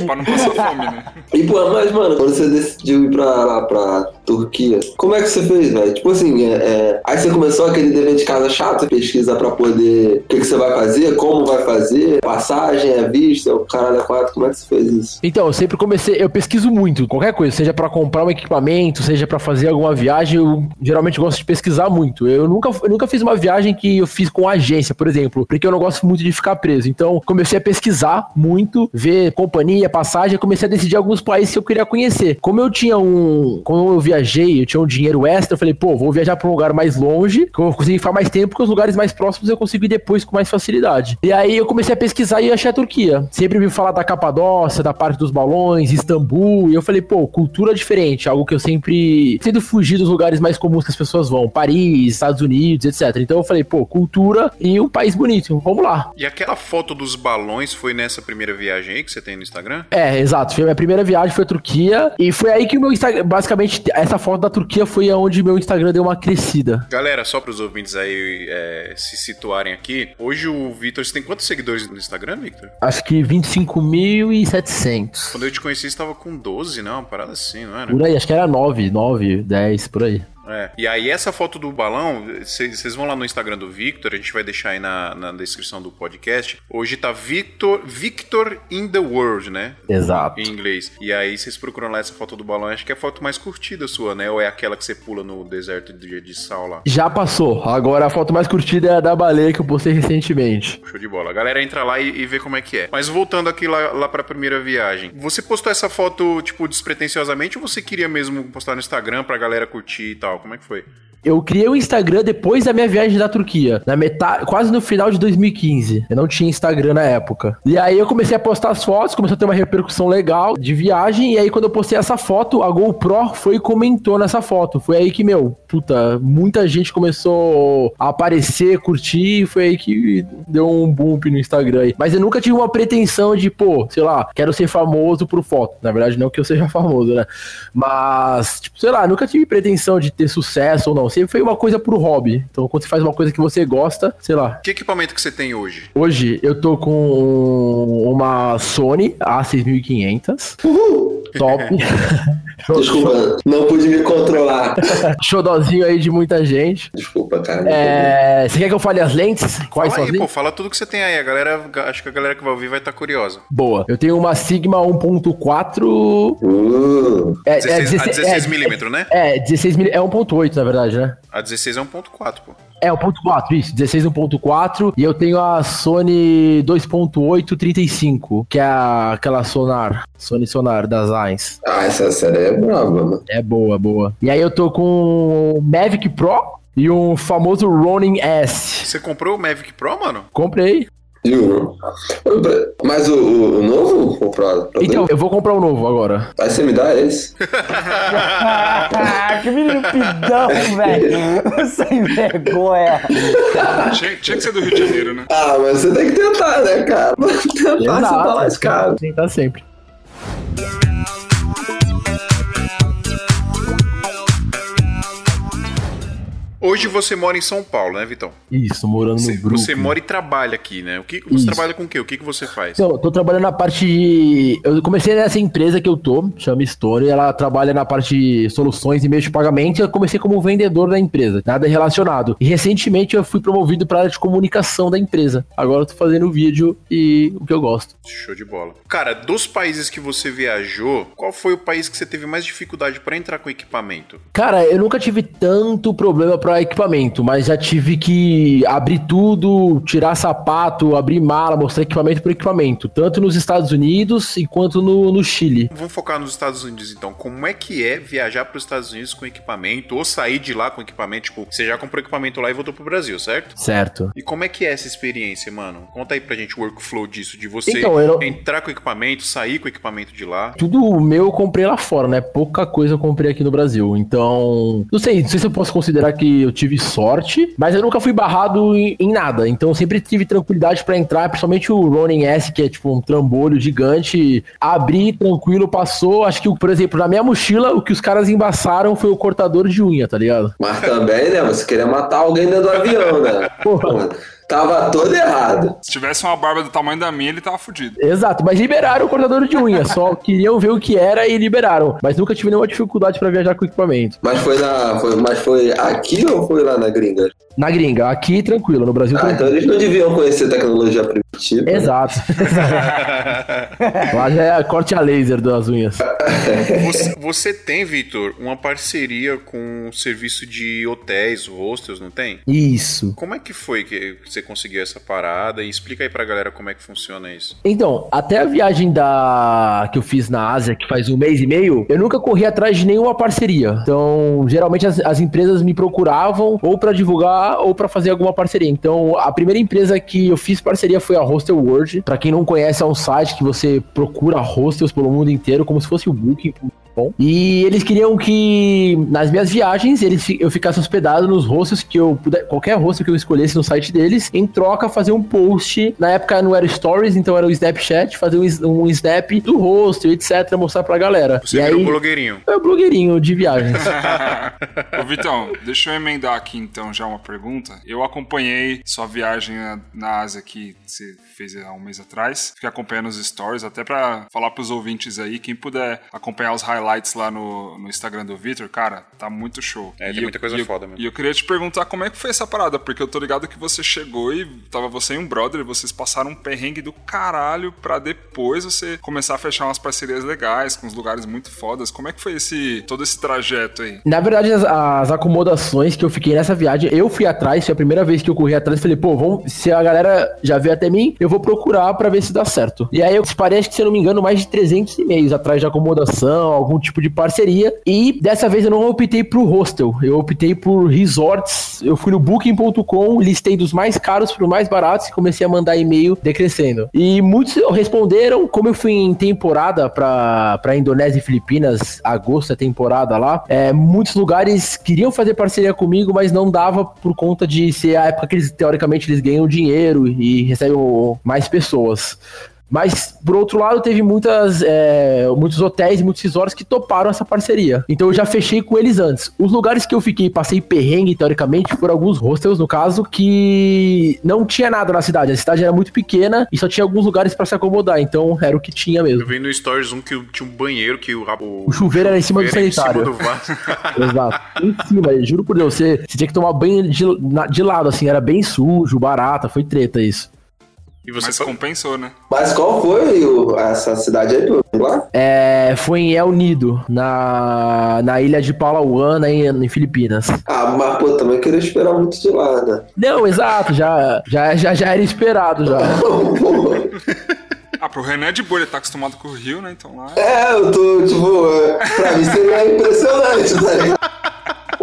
pra não passar fome, né? E, pô, mas, mano, quando você decidiu ir pra lá, pra Turquia, como é que você fez, velho? Tipo assim, é, é, aí você começou aquele dever de casa chato, pesquisa pra poder o que, que você vai fazer, como vai fazer, passagem, é vista, o caralho é quatro, como é que você fez isso? Então, eu sempre comecei, eu pesquiso muito, qualquer coisa, seja pra comprar um equipamento, seja pra fazer alguma viagem, eu geralmente gosto de pesquisar muito. Eu nunca, eu nunca fiz uma viagem que eu fiz com agência, por exemplo, porque eu não gosto muito de ficar preso. Então, comecei a pesquisar muito, ver companhia, passagem, comecei a decidir alguns países que eu queria conhecer. Como eu tinha um, como eu viajei, eu tinha um dinheiro extra, eu falei, pô, vou viajar pra um lugar mais longe, que eu vou conseguir ficar mais tempo, porque os lugares mais próximos eu consigo ir depois com mais facilidade. E aí eu comecei a pesquisar e achei a Turquia. Sempre vi falar da Capadócia, da parte dos balões, Istambul, e eu falei, pô, cultura diferente, algo que eu sempre tento fugir dos lugares mais comuns que as pessoas vão, Paris, Estados Unidos, etc. Então eu falei, pô, cultura e um país bonito, vamos lá. E aquela foto dos balões foi nessa primeira viagem aí que você tem no Instagram? É, exato. Foi a minha primeira viagem, foi a Turquia. E foi aí que o meu Instagram. Basicamente, essa foto da Turquia foi onde meu Instagram deu uma crescida. Galera, só para os ouvintes aí é, se situarem aqui, hoje o Vitor, você tem quantos seguidores no Instagram, Victor? Acho que 25.700. Quando eu te conheci, você estava com 12, não? Uma parada assim, não era? Por aí, acho que era 9, 9, 10, por aí. É. E aí, essa foto do balão, vocês vão lá no Instagram do Victor, a gente vai deixar aí na, na descrição do podcast. Hoje tá Victor, Victor in the World, né? Exato. Em inglês. E aí, vocês procuram lá essa foto do balão, acho que é a foto mais curtida sua, né? Ou é aquela que você pula no deserto de, de sal lá? Já passou. Agora a foto mais curtida é a da baleia que eu postei recentemente. Show de bola. A galera entra lá e, e vê como é que é. Mas voltando aqui lá, lá pra primeira viagem. Você postou essa foto, tipo, despretensiosamente ou você queria mesmo postar no Instagram pra galera curtir e tal? Como é que foi? Eu criei o Instagram depois da minha viagem da Turquia, na metade, quase no final de 2015. Eu não tinha Instagram na época. E aí eu comecei a postar as fotos, começou a ter uma repercussão legal de viagem. E aí quando eu postei essa foto, a GoPro foi e comentou nessa foto. Foi aí que, meu, puta, muita gente começou a aparecer, curtir. Foi aí que deu um bump no Instagram. Mas eu nunca tive uma pretensão de, pô, sei lá, quero ser famoso por foto. Na verdade, não que eu seja famoso, né? Mas, tipo, sei lá, nunca tive pretensão de ter sucesso ou não. Sempre foi uma coisa pro hobby. Então, quando você faz uma coisa que você gosta, sei lá. Que equipamento que você tem hoje? Hoje eu tô com uma Sony A6500. Top. Desculpa, não pude me controlar. Xodózinho aí de muita gente. Desculpa, cara. É, Você quer que eu fale as lentes? Quais Fala são aí, as lentes? pô, fala tudo que você tem aí. A galera, acho que a galera que vai ouvir vai estar curiosa. Boa. Eu tenho uma Sigma 1.4. Uh, É, 16, a 16 é, milímetros, né? É, 16 mil, é 1.8 na verdade, né? A 16 é 1.4, pô. É, 1.4, isso, 16 1.4. E eu tenho a Sony 2.8 35, que é aquela sonar, Sony Sonar das Ains. ah, essa série é brava, mano. É boa, boa. E aí eu tô com o Mavic Pro e um famoso Ronin S. Você comprou o Mavic Pro, mano? Comprei. Juro. Mas o, o, o novo? O? Pro Então, eu vou comprar um novo agora. Aí você me dá esse? Que menino pidão, velho. Sem vergonha. Tinha, tinha que ser do Rio de Janeiro, né? Ah, mas você tem que tentar, né, cara? Tentar, você tá lascado. Tentar sempre. Hoje você mora em São Paulo, né, Vitão? Isso, morando Você, no grupo. você mora e trabalha aqui, né? O que você Isso. trabalha com o quê? O que, que você faz? Então, eu tô trabalhando na parte de. Eu comecei nessa empresa que eu tô, chama Stone, ela trabalha na parte de soluções e meios de pagamento. e Eu comecei como vendedor da empresa, nada relacionado. E recentemente eu fui promovido pra área de comunicação da empresa. Agora eu tô fazendo vídeo e o que eu gosto. Show de bola. Cara, dos países que você viajou, qual foi o país que você teve mais dificuldade pra entrar com equipamento? Cara, eu nunca tive tanto problema pra para equipamento, mas já tive que abrir tudo, tirar sapato, abrir mala, mostrar equipamento por equipamento, tanto nos Estados Unidos quanto no, no Chile. Vamos focar nos Estados Unidos então. Como é que é viajar para os Estados Unidos com equipamento ou sair de lá com equipamento? Tipo, você já comprou equipamento lá e voltou pro Brasil, certo? Certo. E como é que é essa experiência, mano? Conta aí pra gente o workflow disso, de você Então, não- entrar com o equipamento, sair com o equipamento de lá. Tudo meu eu comprei lá fora, né? Pouca coisa eu comprei aqui no Brasil. Então, não sei, não sei se eu posso considerar que eu tive sorte, mas eu nunca fui barrado em, em nada. Então, eu sempre tive tranquilidade pra entrar, principalmente o Ronin S, que é tipo um trambolho gigante. Abri, tranquilo, passou. Acho que, por exemplo, na minha mochila, o que os caras embaçaram foi o cortador de unha, tá ligado? Mas também, né? Você queria matar alguém dentro do avião, né? Porra. Tava todo errado. Se tivesse uma barba do tamanho da minha, ele tava fudido. Exato, mas liberaram o cortador de unha, só queriam ver o que era e liberaram. Mas nunca tive nenhuma dificuldade pra viajar com equipamento. Mas foi na. Foi, mas foi aqui ou foi lá na gringa? Na gringa, aqui tranquilo, no Brasil Ah, tranquilo. então eles não deviam conhecer tecnologia primitiva. né? Exato. Lá já é corte a laser das unhas. Você, você tem, Vitor, uma parceria com o serviço de hotéis, hostels, não tem? Isso. Como é que foi que você conseguiu essa parada? E explica aí pra galera como é que funciona isso. Então, até a viagem da que eu fiz na Ásia, que faz um mês e meio, eu nunca corri atrás de nenhuma parceria. Então, geralmente as, as empresas me procuravam ou pra divulgar ou pra fazer alguma parceria. Então, a primeira empresa que eu fiz parceria foi a Hostel World. Pra quem não conhece, é um site que você procura hostels pelo mundo inteiro, como se fosse o Booking. Bom. E eles queriam que nas minhas viagens eles, eu ficasse hospedado nos hostels que eu puder, qualquer hostel que eu escolhesse no site deles, em troca fazer um post. Na época não era stories, então era o Snapchat, fazer um, um snap do hostel, etc, mostrar pra galera. Você e aí, blogueirinho. é o blogueirinho de viagens. Ô, Vitão, deixa eu emendar aqui então já uma pergunta. Eu acompanhei sua viagem na, na Ásia que você fez há um mês atrás. Fiquei acompanhando os stories, até pra falar pros ouvintes aí, quem puder acompanhar os highlights lá no, no Instagram do Vitor, cara, tá muito show. É, tem eu- muita coisa e eu- foda mesmo. E eu queria te perguntar como é que foi essa parada, porque eu tô ligado que você chegou e tava você e um brother, e vocês passaram um perrengue do caralho pra depois você começar a fechar umas parcerias legais com uns lugares muito fodas. Como é que foi esse todo esse trajeto aí? Na verdade, as, as acomodações que eu fiquei nessa viagem, eu fui atrás, foi a primeira vez que eu corri atrás, falei, pô, vamos, se a galera já veio até mim, eu vou procurar pra ver se dá certo. E aí eu acho que se eu não me engano, mais de 300 e-mails atrás de acomodação, algum tipo de parceria, e dessa vez eu não optei pro hostel, eu optei por resorts, eu fui no booking.com, listei dos mais caros pro mais baratos e comecei a mandar e-mail decrescendo. E muitos responderam, como eu fui em temporada pra Indonésia e Filipinas, agosto é temporada lá, é, muitos lugares queriam fazer parceria comigo, mas não dava por conta de ser a época que eles, teoricamente, eles ganham dinheiro e recebem mais pessoas. Mas, por outro lado, teve muitas, é, muitos hotéis e muitos resorts que toparam essa parceria. Então eu já fechei com eles antes. Os lugares que eu fiquei, passei perrengue, teoricamente, foram alguns hostels, no caso, que não tinha nada na cidade. A cidade era muito pequena e só tinha alguns lugares pra se acomodar. Então era o que tinha Eu mesmo. vi no Stories um que tinha um banheiro que o, o, O chuveiro era em cima do sanitário. Em cima do vaso. Exato. Em cima, juro por Deus, você, você tinha que tomar banho de, de lado, assim, era bem sujo, barata, foi treta isso. E você Mas compensou, né? Mas qual foi o- essa cidade aí, lembra lá? É, foi em El Nido, na, na ilha de Palawan, né, em, em Filipinas. Ah, mas pô, também queria esperar muito de lá, né? Não, exato, já, já, já, já era esperado já. Ah, pro Renan é de boa, ele tá acostumado com o Rio, né? Então lá. é, eu tô, tipo, pra mim seria impressionante, tá ligado?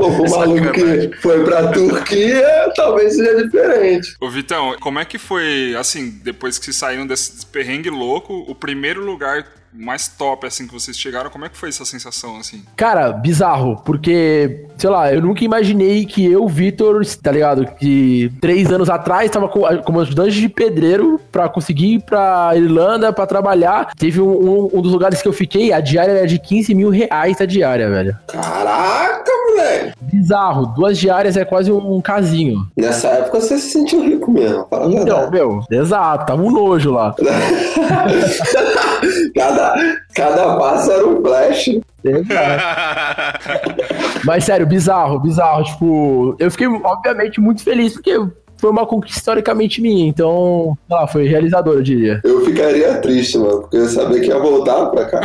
Pô, o maluco que foi pra Turquia, talvez seja diferente. Ô Vitão, como é que foi, assim, depois que saíram desse perrengue louco, o primeiro lugar mais top, assim, que vocês chegaram, como é que foi essa sensação, assim? Cara, bizarro, porque, sei lá, eu nunca imaginei que eu, Vitor, tá ligado? Que três anos atrás tava com- como ajudante de pedreiro pra conseguir ir pra Irlanda pra trabalhar. Teve um, um- um dos lugares que eu fiquei, a diária era de 15 mil reais a diária, velho. Caraca, moleque! Bizarro, duas diárias é quase um casinho. Nessa época você se sentiu rico mesmo, fala a Então, verdade. meu, exato, tava um nojo lá. cada, cada passo era um flash. Mas sério, bizarro, bizarro. Tipo, eu fiquei, obviamente, muito feliz, porque foi uma conquista historicamente minha, então, sei lá, foi realizador, eu diria. Eu ficaria triste, mano, porque eu sabia que ia voltar pra cá.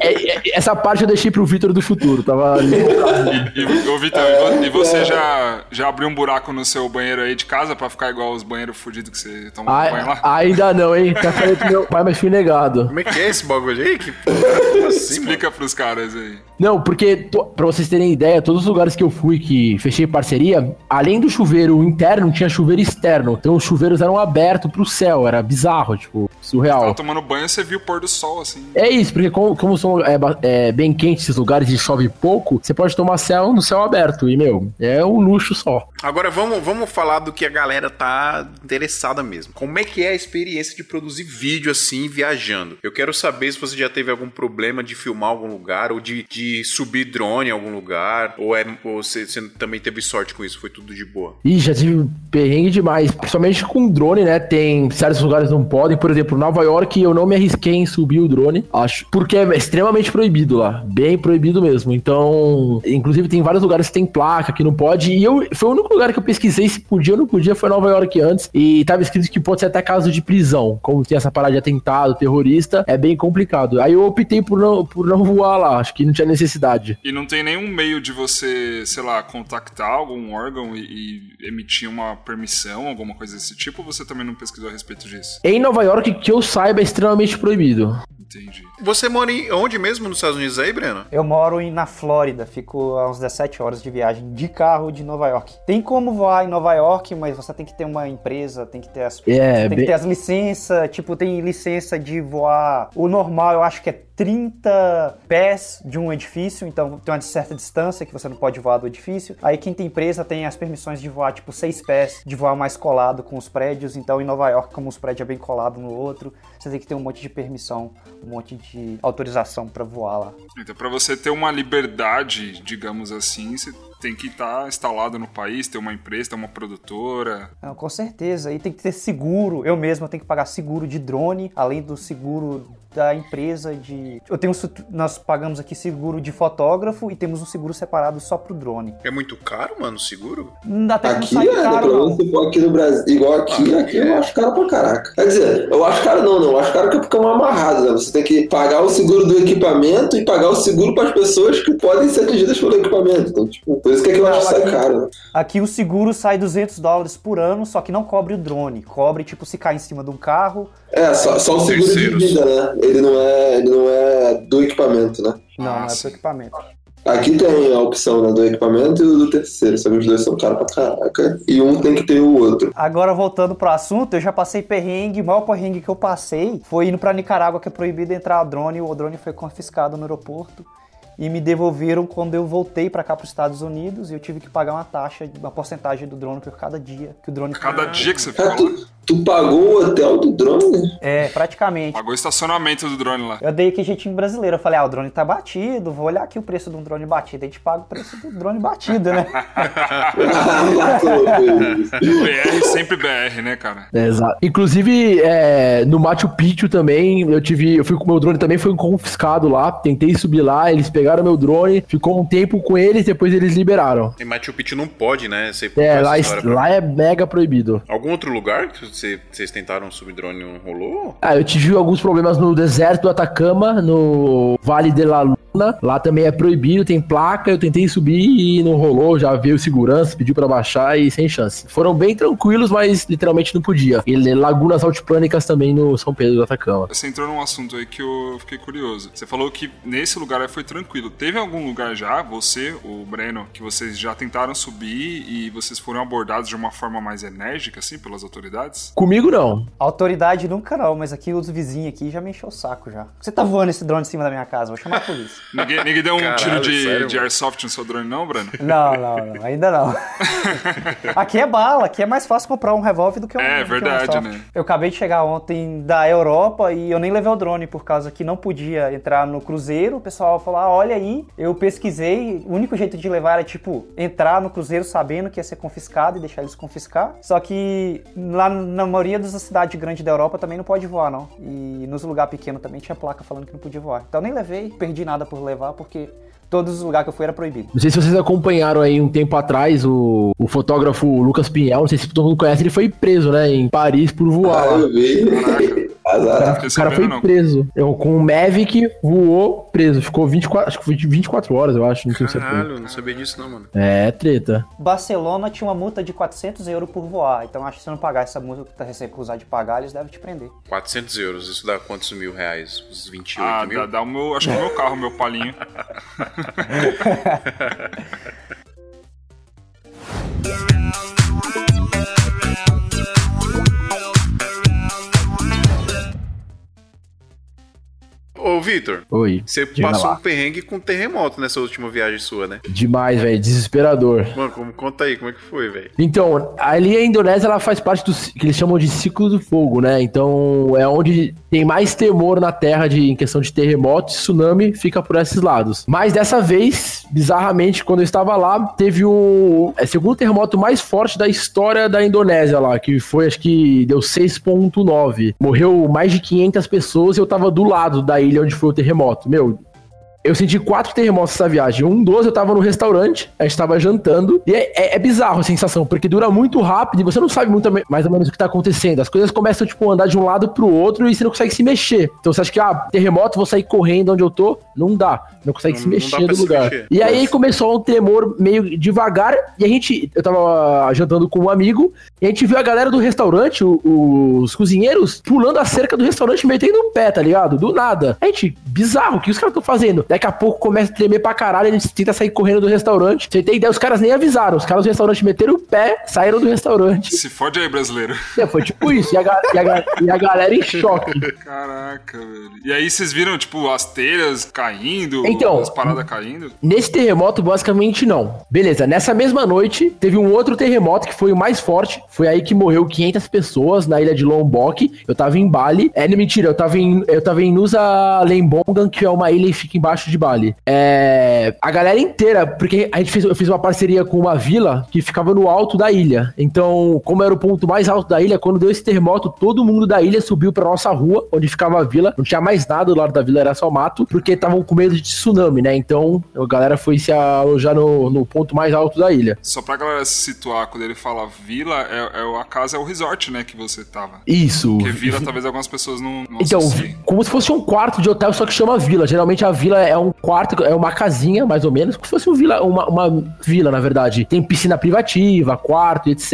É, é, essa parte eu deixei pro Vitor do futuro, tava ali. E, ô, Vitão, e vo- você já, já abriu um buraco no seu banheiro aí de casa pra ficar igual os banheiros fudidos que você toma Ai- banho lá? ainda não, hein? Tá falando pro meu pai, mas fui negado. Como é que é esse bagulho aí? Que assim, mano? Explica pros caras aí. Não, porque, pra vocês terem ideia, todos os lugares que eu fui que fechei parceria, além do chuveiro interno, tinha chuveiro externo. Então os chuveiros eram abertos pro céu, era bizarro, tipo, surreal. Tava tomando banho, você viu o pôr do sol, assim. É isso, porque como, como são é, é, bem quentes esses lugares e chove pouco, você pode tomar céu no céu aberto. E, meu, é um luxo só. Agora vamos, vamos falar do que a galera tá interessada mesmo. Como é que é a experiência de produzir vídeo assim, viajando? Eu quero saber se você já teve algum problema de filmar algum lugar, ou de, de subir drone em algum lugar, ou, é, ou você, você também teve sorte com isso, foi tudo de boa. Ih, já tive perrengue demais. Principalmente com drone, né? Tem certos lugares não podem. Por exemplo, Nova York, eu não me arrisquei em subir o drone. Acho. Porque é extremamente proibido lá. Bem proibido mesmo. Então, inclusive, tem vários lugares que tem placa que não pode. E eu foi o único lugar que eu pesquisei se podia ou não podia. Foi Nova York antes. E tava escrito que pode ser até caso de prisão. Como tem essa parada de atentado, terrorista, é bem complicado. Aí eu optei por não, por não voar lá. Acho que não tinha necessidade. E não tem nenhum meio de você, sei lá, contactar algum órgão e, e emitir uma permissão, alguma coisa desse tipo, ou você também não pesquisou a respeito disso? Em Nova York, que eu saiba, é extremamente proibido. Entendi. Você mora em onde mesmo nos Estados Unidos aí, Breno? Eu moro em, na Flórida, fico a uns 17 horas de viagem de carro de Nova York. Tem como voar em Nova York, mas você tem que ter uma empresa, tem que ter as, É, tem bem- que ter as licenças, tipo, tem licença de voar. O normal eu acho que é 30 pés de um edifício, então tem uma certa distância que você não pode voar do edifício. Aí quem tem empresa tem as permissões de voar tipo 6 pés, de voar mais colado com os prédios. Então em Nova York, como os prédios é bem colado no outro, você tem que ter um monte de permissão, um monte de autorização pra voar lá. Então, pra você ter uma liberdade, digamos assim, você tem que estar instalado no país, ter uma empresa, ter uma produtora. Não, com certeza. E tem que ter seguro. Eu mesmo tenho que pagar seguro de drone, além do seguro da empresa de. Eu tenho. Nós pagamos aqui seguro de fotógrafo e temos um seguro separado só pro drone. É muito caro, mano, o seguro? Não dá até que não Aqui sai é, caro, não. for aqui no Brasil, igual aqui, Ah, aqui é. eu acho caro pra caraca. Quer dizer, eu acho caro não, não. Eu acho caro que fica uma amarrada, né? Você tem que pagar o seguro do equipamento e pagar o seguro para as pessoas que podem ser atingidas pelo equipamento. Então, tipo, por isso que, é que eu Não, acho que sai aqui- caro. né? Aqui o seguro sai 200 dólares por ano, só que não cobre o drone. Cobre, tipo, se cair em cima de um carro. É, só, só o seguro Terceiros. de vida, né? Ele não é, ele não é do equipamento, né? Não, não é pro equipamento. Aqui tem a opção né, do equipamento e do terceiro, só que os dois são caros pra caraca. E um tem que ter o outro. Agora, voltando pro assunto, eu já passei perrengue. O maior perrengue que eu passei foi indo pra Nicarágua, que é proibido entrar drone. O drone foi confiscado no aeroporto. E me devolveram quando eu voltei pra cá pros Estados Unidos. E eu tive que pagar uma taxa, uma porcentagem do drone por cada dia que o drone Cada dia que você Cara, ficou lá, tu, pagou o hotel do drone? É, praticamente. pagou o estacionamento do drone lá. Eu dei aquele jeitinho brasileiro. Eu falei, ah, o drone tá batido, vou olhar aqui o preço de um drone batido. A gente paga o preço do drone batido, né? BR sempre BR, né, cara? É, exato. Inclusive, é, no Machu Picchu também, eu tive. Eu fui com o meu drone também, foi confiscado lá. Tentei subir lá, eles pegaram meu drone, ficou um tempo com eles, depois eles liberaram. Em Machu Picchu não pode, né? Você É, lá, história pra- lá é mega proibido. Algum outro lugar que vocês tentaram subir drone e não rolou? Ah, eu tive alguns problemas no deserto do Atacama, no Vale de la. Lá também é proibido, tem placa. Eu tentei subir e não rolou. Já veio segurança, pediu pra baixar e sem chance. Foram bem tranquilos, mas literalmente não podia. E lagunas altiplânicas também no São Pedro do Atacama. Você entrou num assunto aí que eu fiquei curioso. Você falou que nesse lugar aí foi tranquilo. Teve algum lugar já, você, o Breno, que vocês já tentaram subir e vocês foram abordados de uma forma mais enérgica, assim, pelas autoridades? Comigo não. Autoridade nunca não, mas aqui os vizinhos aqui já me encheu o saco já. Você tá voando esse drone em cima da minha casa, vou chamar a polícia. Ninguém, ninguém deu um Caralho, tiro de, sério, de airsoft no seu drone, não, Breno? Não, não, não, ainda não. aqui é bala, aqui é mais fácil comprar um revólver do que um É, um verdade, airsoft. né? Eu acabei de chegar ontem da Europa e eu nem levei o drone por causa que não podia entrar no cruzeiro. O pessoal falou: ah, olha aí, eu pesquisei. O único jeito de levar era tipo entrar no cruzeiro sabendo que ia ser confiscado e deixar eles confiscar. Só que lá na maioria das cidades grandes da Europa também não pode voar, não. E nos lugares pequenos também tinha placa falando que não podia voar. Então eu nem levei, perdi nada por levar porque todos os lugares que eu fui era proibido. Não sei se vocês acompanharam aí um tempo atrás o, o fotógrafo Lucas Pinhel, não sei se todo mundo conhece, ele foi preso, né, em Paris por voar. Ah, lá. eu vi. O Azar. cara, Fiquei o cara foi preso. Eu, com o Mavic, voou preso. Ficou 24, acho que foi de 24 horas, eu acho. Não tenho certeza. Caralho, não sabia disso não, mano. É, treta. Barcelona tinha uma multa de 400 euros por voar, então acho que se não pagar essa multa que tá recusado de pagar, eles devem te prender. 400 euros, isso dá quantos mil reais? Uns 28 Ah, mil? dá, dá o meu. Acho que o meu carro, o meu palinho. Ô, Vitor, Oi. você passou lá. um perrengue com terremoto nessa última viagem sua, né? Demais, velho. Desesperador. Mano, como, conta aí, como é que foi, velho? Então, ali a Indonésia ela faz parte do que eles chamam de ciclo do fogo, né? Então, é onde tem mais temor na Terra de, em questão de terremoto, tsunami fica por esses lados. Mas dessa vez, bizarramente, quando eu estava lá, teve o é, segundo terremoto mais forte da história da Indonésia lá, que foi, acho que deu 6.9. Morreu mais de 500 pessoas e eu tava do lado da ilha onde foi o terremoto. Meu, eu senti quatro terremotos nessa viagem. Um dos eu tava no restaurante, a gente tava jantando. E é, é- é bizarro a sensação, porque dura muito rápido e você não sabe muito mais ou menos o que tá acontecendo. As coisas começam, tipo, a andar de um lado pro outro e você não consegue se mexer. Então você acha que, ah, terremoto, vou sair correndo onde eu tô? Não dá. Não consegue Não- se mexer do lugar. mexer. E aí começou um tremor meio devagar. E a gente, eu tava jantando com um amigo, e a gente viu a galera do restaurante, o- os cozinheiros, pulando a cerca do restaurante, metendo o pé, tá ligado? Do nada. A gente, bizarro, o que os caras estão fazendo? Daqui a pouco começa a tremer pra caralho, a gente tenta sair correndo do restaurante. Você tem ideia, os caras nem avisaram. Os caras do restaurante meteram o pé, saíram do restaurante. Se fode aí, brasileiro. É, foi tipo isso. E a, e a e a galera em choque. Caraca, velho. E aí vocês viram, tipo, as telhas caindo, Então, as paradas caindo? Nesse terremoto, basicamente não. Beleza, nessa mesma noite, teve um outro terremoto que foi o mais forte. Foi aí que morreu 500 pessoas na ilha de Lombok. Eu tava em Bali. É, não, mentira, eu tava em, eu tava em Nusa Lembongan, que é uma ilha e fica embaixo de Bali. É, a galera inteira, porque a gente fez, eu fiz uma parceria com uma vila que ficava no alto da ilha. Então, como era o ponto mais alto da ilha, quando deu esse terremoto, todo mundo da ilha subiu pra nossa rua, onde ficava a vila. Não tinha mais nada do lado da vila, era só mato, porque estavam com medo de tsunami, né? Então, a galera foi se alojar no, no ponto mais alto da ilha. Só pra galera se situar, quando ele fala vila, é, é a casa, é o resort, né, que você tava. Isso. Porque vila, talvez algumas pessoas não, não Então, associem. como se fosse um quarto de hotel, só que chama vila. Geralmente a vila é um quarto, é uma casinha, mais ou menos, como se fosse um vila, uma, uma vila, na verdade. Tem piscina privativa, quarto, etc.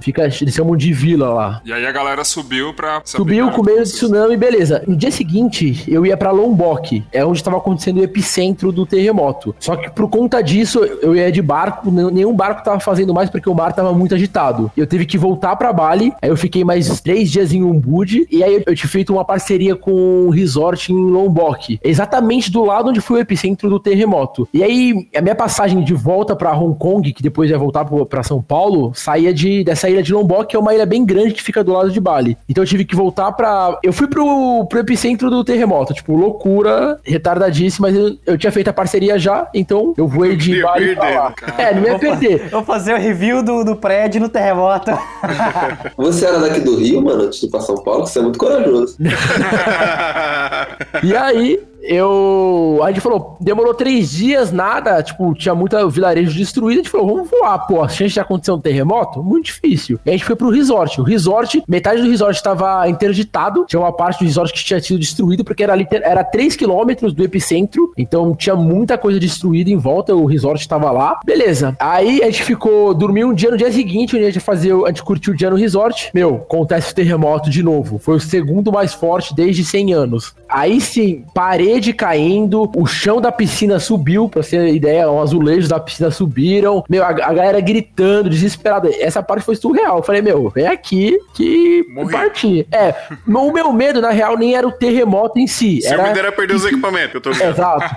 Fica, eles chamam de vila lá. E aí a galera subiu pra... Subiu com medo de tsunami, beleza. No dia seguinte, eu ia pra Lombok, é onde estava acontecendo o epicentro do terremoto. Só que por conta disso, eu ia de barco, nenhum barco tava fazendo mais porque o mar tava muito agitado. Eu tive que voltar pra Bali, aí eu fiquei mais três dias em Ubud, e aí eu tinha feito uma parceria com um resort em Lombok, exatamente do lado onde foi o epicentro do terremoto. E aí, a minha passagem de volta pra Hong Kong, que depois ia voltar pra São Paulo, saía de, dessa ilha de Lombok, que é uma ilha bem grande que fica do lado de Bali. Então eu tive que voltar pra. Eu fui pro, pro epicentro do terremoto, tipo, loucura, retardadíssima, mas eu, eu tinha feito a parceria já, então eu voei de ia Bali pra perder, lá. cara. É, não ia Vou fa- perder. Vou fazer o review do, do prédio no terremoto. Você era daqui do Rio, mano, antes de ir pra São Paulo? Você é muito corajoso. E aí, eu. A gente falou, demorou três dias, nada. Tipo, tinha muita vilarejo destruído. A gente falou, vamos voar, pô. A chance de acontecer um terremoto? Muito difícil. E a gente foi pro resort. O resort, metade do resort estava interditado. Tinha uma parte do resort que tinha sido destruído, porque era, era 3 quilômetros do epicentro. Então tinha muita coisa destruída em volta. O resort estava lá. Beleza. Aí a gente ficou, dormiu um dia no dia seguinte, onde a gente fazia, a gente curtiu o dia no resort. Meu, acontece o terremoto de novo. Foi o segundo mais forte desde 100 anos. Aí sim, parede caindo, o chão da piscina subiu, pra você ter ideia, os azulejos da piscina subiram. Meu, a, a galera gritando, desesperada. Essa parte foi surreal. Eu falei, meu, vem aqui que Morri. parti. É, o meu medo, na real, nem era o terremoto em si. Seu era... medo era perder os equipamentos, eu tô ligado. Exato.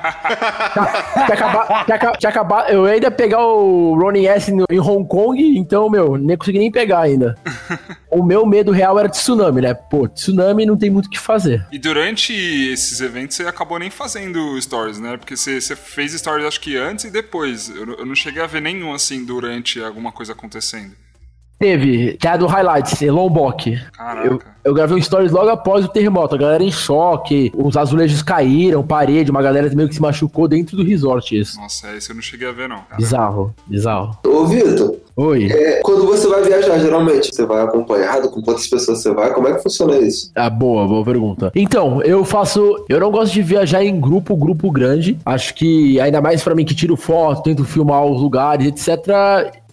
tinha, acabado, tinha, eu ia ainda pegar o Ronnie S em Hong Kong, então, meu, nem consegui nem pegar ainda. o meu medo real era de tsunami, né? Pô, tsunami não tem muito o que fazer. E durante esses eventos você acabou nem fazendo stories, né? Porque você, você fez stories acho que antes e depois. Eu, não- eu não cheguei a ver nenhum assim durante alguma coisa acontecendo. Teve, que é a do Highlights, Lombok. Caraca. Eu, eu gravei um stories logo após o terremoto. A galera em choque, os azulejos caíram, parede, uma galera meio que se machucou dentro do resort. Isso. Nossa, esse eu não cheguei a ver, não. Cara. Bizarro, bizarro. Ô, Vitor, Oi. é, quando você vai viajar, geralmente, você vai acompanhado? Com quantas pessoas você vai? Como é que funciona isso? Ah, boa, boa pergunta. Então, eu faço. Eu não gosto de viajar em grupo, grupo grande. Acho que, ainda mais pra mim que tiro foto, tento filmar os lugares, etc.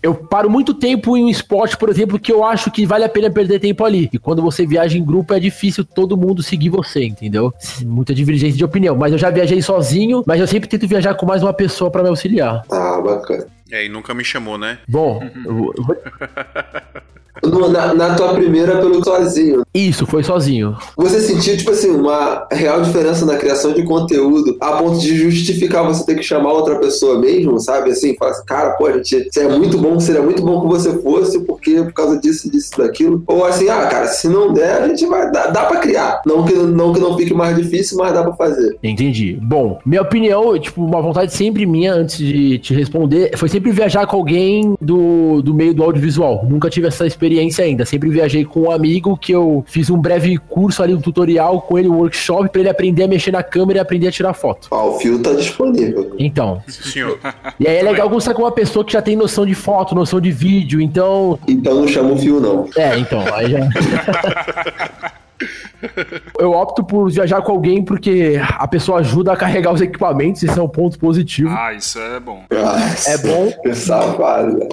Eu paro muito tempo em um esporte, por exemplo, que eu acho que vale a pena perder tempo ali. E quando você viaja em grupo, é difícil todo mundo seguir você, entendeu? Muita divergência de opinião. Mas eu já viajei sozinho, mas eu sempre tento viajar com mais uma pessoa pra me auxiliar. Ah, bacana. É, e nunca me chamou, né? Bom, eu vou- eu vou- No- na, na tua primeira, pelo sozinho, isso, foi sozinho. você sentiu, tipo assim, uma real diferença na criação de conteúdo a ponto de justificar você ter que chamar outra pessoa mesmo, sabe? Assim, fala assim, cara, pô, gente, seria muito bom, seria muito bom que você fosse, porque por causa disso, disso, daquilo. Ou assim, ah, cara, se não der, a gente vai. Dá, dá pra criar. Não que, não que não fique mais difícil, mas dá pra fazer. Entendi. Bom, minha opinião, tipo, uma vontade sempre minha, antes de te responder, foi sempre viajar com alguém do, do meio do audiovisual. Nunca tive essa experiência ainda. Sempre viajei com um amigo que eu fiz um breve curso ali, um tutorial com ele, um workshop, pra ele aprender a mexer na câmera e aprender a tirar foto. Ó, o fio tá disponível. Então. Senhor. E aí é legal conversar com uma pessoa que já tem noção de foto, noção de vídeo, então. Então não chama o fio, não. É, então, aí já. Eu opto por viajar com alguém porque a pessoa ajuda a carregar os equipamentos, esse é um ponto positivo. Ah, isso é bom. É bom.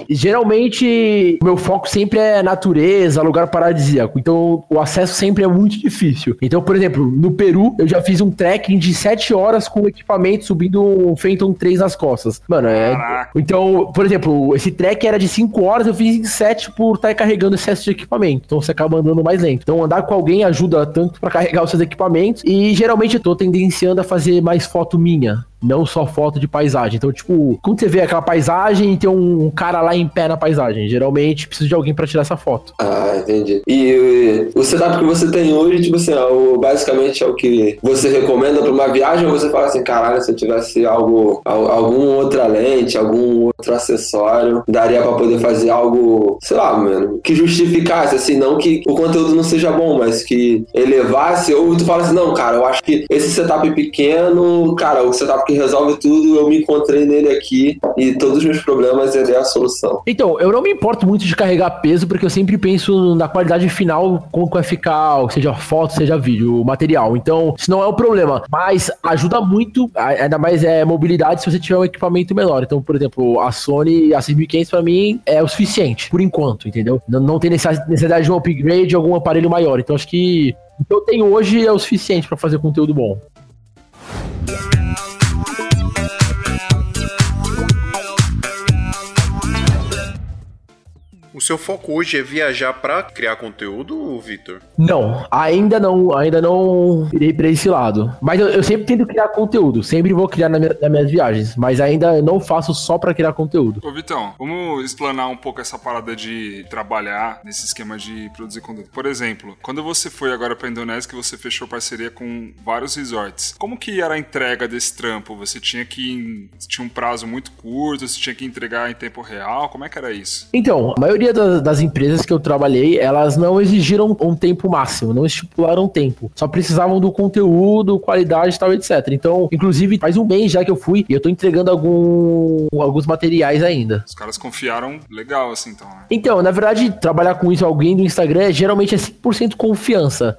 E geralmente, o meu foco sempre é natureza, lugar paradisíaco. Então, o acesso sempre é muito difícil. Então, por exemplo, no Peru, eu já fiz um trekking de 7 horas com o equipamento subindo um Phantom 3 nas costas. Mano, é. Caraca. Então, por exemplo, esse trek era de 5 horas, eu fiz em 7 por estar carregando excesso de equipamento. Então, você acaba andando mais lento. Então, andar com alguém ajuda tanto pra carregar os seus equipamentos. E geralmente, eu tô tendenciando a fazer mais foto minha. Não só foto de paisagem. Então, tipo, quando você vê aquela paisagem e tem um cara lá em pé na paisagem, geralmente precisa de alguém pra tirar essa foto. Ah, entendi. E o setup que você tem hoje, tipo assim, é o- basicamente é o que você recomenda pra uma viagem ou você fala assim, caralho, se eu tivesse algo, al- algum outra lente, algum outro acessório, daria pra poder fazer algo, sei lá, mano, que justificasse, assim, não que o conteúdo não seja bom, mas que elevasse, ou tu fala assim, não, cara, eu acho que esse setup pequeno, cara, o setup que resolve tudo, eu me encontrei nele aqui e todos os meus problemas ele é a solução. Então, eu não me importo muito de carregar peso, porque eu sempre penso na qualidade final, como que vai ficar, seja foto, seja vídeo, o material. Então, isso não é um problema. Mas ajuda muito, a- ainda mais é mobilidade, se você tiver um equipamento menor. Então, por exemplo, a Sony A6500 pra mim é o suficiente, por enquanto, entendeu? Não, tem necess- necessidade de um upgrade de algum aparelho maior. Então, acho que o que eu tenho hoje é o suficiente pra fazer conteúdo bom. O seu foco hoje é viajar pra criar conteúdo, Vitor? Não, ainda não, ainda não irei pra esse lado. Mas eu, eu sempre tento criar conteúdo, sempre vou criar na minha- nas minhas viagens, mas ainda não faço só pra criar conteúdo. Ô, Vitão, vamos explanar um pouco essa parada de trabalhar nesse esquema de produzir conteúdo. Por exemplo, quando você foi agora pra Indonésia, que você fechou parceria com vários resorts, como que era a entrega desse trampo? Você tinha que. Tinha um prazo muito curto, você tinha que entregar em tempo real? Como é que era isso? Então, a maioria da- das empresas que eu trabalhei, elas não exigiram um tempo máximo, não estipularam tempo. Só precisavam do conteúdo, qualidade e tal, etc. Então, inclusive, faz um mês já que eu fui e eu tô entregando algum, alguns materiais ainda. Os caras confiaram legal, assim, então, né? Então, na verdade, trabalhar com isso alguém do Instagram geralmente é 100% confiança.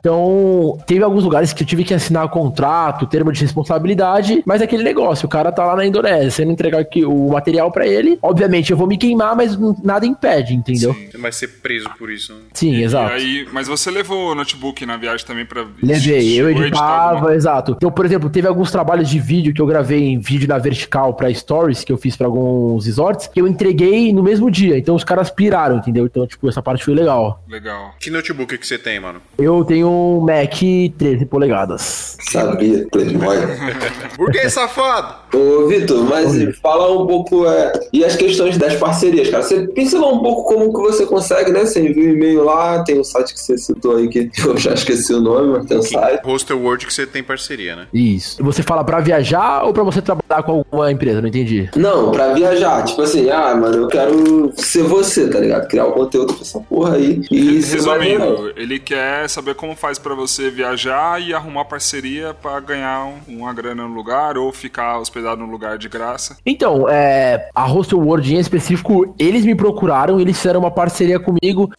Então, teve alguns lugares que eu tive que assinar contrato, termo de responsabilidade, mas é aquele negócio, o cara tá lá na Indonésia, se eu não entregar aqui o material pra ele, obviamente eu vou me queimar, mas nada impede, entendeu? Você vai ser preso por isso, né? Sim, E exato. aí, mas você levou o notebook na viagem também pra. Levei, eu chegou a editar alguma- editava, exato. Então, por exemplo, teve alguns trabalhos de vídeo que eu gravei em vídeo na vertical pra stories, que eu fiz pra alguns resorts, que eu entreguei no mesmo dia. Então os caras piraram, entendeu? Então, tipo, essa parte foi legal. Legal. Que notebook que você tem, mano? Eu tenho um Mac 13 polegadas. Sabia, Playboy. Burguês safado! Ô, Vitor, mas fala um pouco. é, e as questões das parcerias, cara? Você pincelou um pouco como que você consegue, né? Você envia um e-mail lá, tem o site que você citou aí, que eu já esqueci o nome, mas tem um site. Hostel World que você tem parceria, né? Isso. Você fala pra viajar ou pra você trabalhar com alguma empresa? Não entendi. Não, pra viajar. Tipo assim, ah, mano, eu quero ser você, tá ligado? Criar o conteúdo pra essa porra aí. E. Resumindo, ele quer saber como faz pra você viajar e arrumar parceria pra ganhar um- uma grana no lugar ou ficar hospedado num lugar de graça. Então, é, a Hostel World em específico, eles me procuraram, eles fizeram uma parceria comigo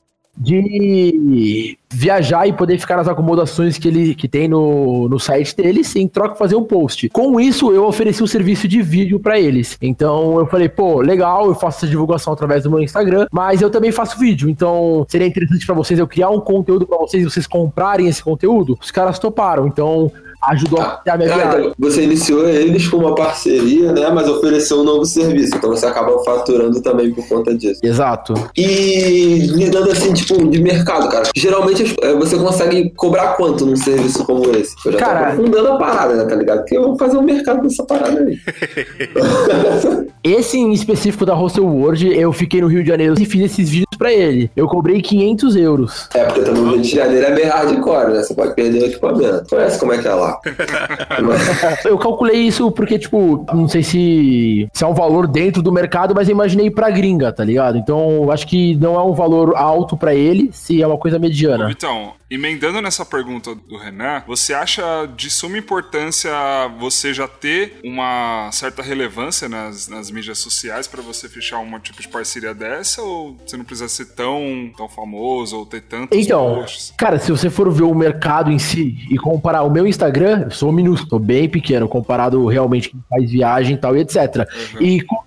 de viajar e poder ficar nas acomodações que ele que tem no, no site deles, em troca fazer um post. Com isso, eu ofereci um serviço de vídeo pra eles. Então eu falei, pô, legal, eu faço essa divulgação através do meu Instagram, mas eu também faço vídeo. Então seria interessante pra vocês eu criar um conteúdo pra vocês e vocês comprarem esse conteúdo. Os caras toparam. Então ajudou a criar minha Ah, então você iniciou eles com uma parceria, né? Mas ofereceu um novo serviço. Então você acaba faturando também por conta disso. Exato. E lidando assim, tipo, de mercado, cara. Geralmente é, você consegue cobrar quanto num serviço como esse? Eu já Cara- tô aprofundando a parada, né? Tá ligado? Porque eu vou fazer um mercado dessa parada aí. Esse em específico da Hostel World, eu fiquei no Rio de Janeiro e fiz esses vídeos pra ele. Eu cobrei 500 euros. É, porque também o Rio de Janeiro é bem hardcore, né? Você pode perder o equipamento. Conhece como é que é lá. Eu calculei isso porque, tipo, não sei se, se é um valor dentro do mercado, mas eu imaginei pra gringa, tá ligado? Então, acho que não é um valor alto pra ele, se é uma coisa mediana. Então, emendando nessa pergunta do Renan, você acha de suma importância você já ter uma certa relevância nas, nas mídias sociais pra você fechar um tipo de parceria dessa? Ou você não precisa ser tão, tão famoso ou ter tantos Então, posts? cara, se você for ver o mercado em si e comparar o meu Instagram, eu sou minúsculo, bem pequeno, comparado realmente quem faz viagem e tal e etc. E, co-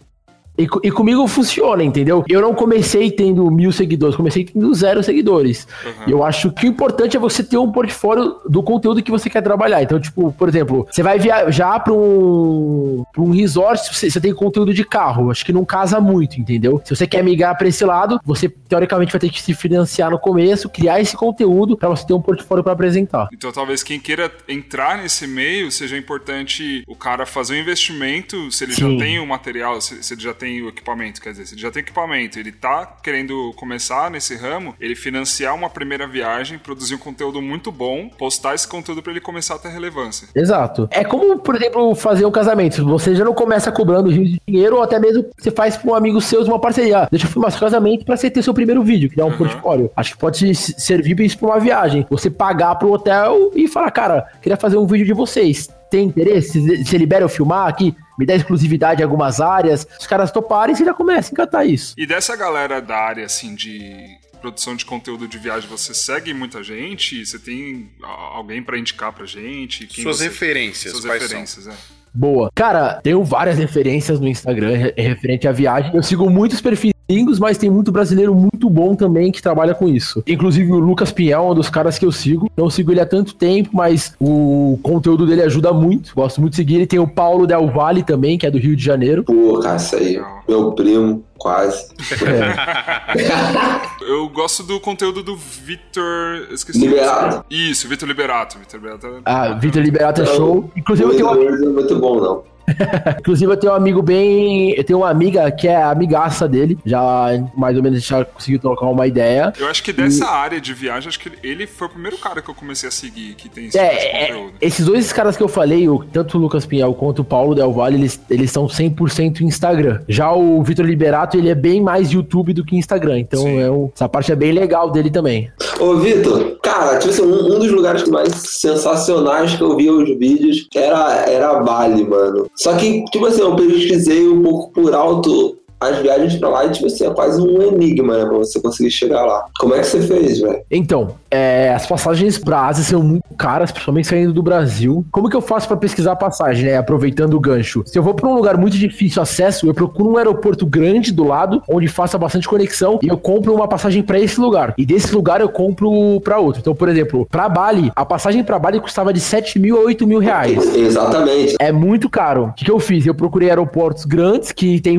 e, e comigo funciona, entendeu? Eu não comecei tendo mil seguidores, comecei tendo zero seguidores. E eu acho que o importante é você ter um portfólio do conteúdo que você quer trabalhar. Então, tipo, por exemplo, você vai viajar pra um, pra um resort, você, você tem conteúdo de carro. Acho que não casa muito, entendeu? Se você quer migrar pra esse lado, você teoricamente vai ter que se financiar no começo, criar esse conteúdo pra você ter um portfólio pra apresentar. Então, talvez quem queira entrar nesse meio seja importante o cara fazer um investimento, se ele Sim. já tem o material, se, se ele já tem o equipamento, quer dizer, se ele já tem equipamento, ele tá querendo começar nesse ramo, ele financiar uma primeira viagem, produzir um conteúdo muito bom, postar esse conteúdo pra ele começar a ter relevância. Exato. É como, por exemplo, fazer um casamento. Você já não começa cobrando rios de dinheiro, ou até mesmo você faz com um amigo seu uma parceria. Ah, Deixa eu filmar seu casamento pra você ter seu primeiro vídeo, criar um portfólio. Acho que pode servir isso pra uma viagem. Você pagar pro hotel e falar, cara, queria fazer um vídeo de vocês. Tem interesse? Você libera eu filmar aqui? Me dá exclusividade em algumas áreas. Os caras toparem, você já começa a encatar isso. E dessa galera da área, assim, de produção de conteúdo de viagem, você segue muita gente? Você tem alguém pra indicar pra gente? Quem Suas você- referências, Suas quais referências, é. Boa. Cara, tenho várias referências no Instagram re- referente à viagem. Eu sigo muitos perfis gringos, mas tem muito brasileiro muito bom também que trabalha com isso. Inclusive o Lucas Pinhal é um dos caras que eu sigo. Não sigo ele há tanto tempo, mas o conteúdo dele ajuda muito. Gosto muito de seguir. Ele tem o Paulo Del Valle também, que é do Rio de Janeiro. Pô, cara, isso aí. Meu primo, quase. Eu gosto do conteúdo do Vitor. eu Esqueci. Liberato. Isso, Vitor Liberato. Vitor Liberato. é- Ah, Vitor Liberato é show. Inclusive eu tenho um Não é muito bom, não. Inclusive, eu tenho um amigo bem. Eu tenho uma amiga que é amigaça dele. Já mais ou menos já conseguiu trocar uma ideia. Eu acho que dessa área de viagem, acho que ele foi o primeiro cara que eu comecei a seguir que tem esse É, tipo de é, conteúdo. esses dois caras que eu falei, o- tanto o Lucas Pinhal quanto o Paulo Del Valle, eles, eles são 100% Instagram. Já o Vitor Liberato, ele é bem mais YouTube do que Instagram. Então, é um- essa parte é bem legal dele também. Ô, Vitor, cara, tipo assim, um, um dos lugares mais sensacionais que eu via os vídeos era, era Bali, mano. Só que, tipo assim, eu pesquisei um pouco por alto as viagens pra lá e, tipo assim, é quase um enigma, né, pra você conseguir chegar lá. Como é que você fez, velho? Então, é, as passagens pra Ásia são muito caras, principalmente saindo do Brasil. Como que eu faço pra pesquisar a passagem, né? Aproveitando o gancho. Se eu vou pra um lugar muito difícil acesso, eu procuro um aeroporto grande do lado, onde faça bastante conexão, e eu compro uma passagem pra esse lugar. E desse lugar eu compro pra outro. Então, por exemplo, pra Bali, a passagem pra Bali custava de 7 mil a 8 mil reais. Exatamente. É muito caro. O que, que eu fiz? Eu procurei aeroportos grandes que tem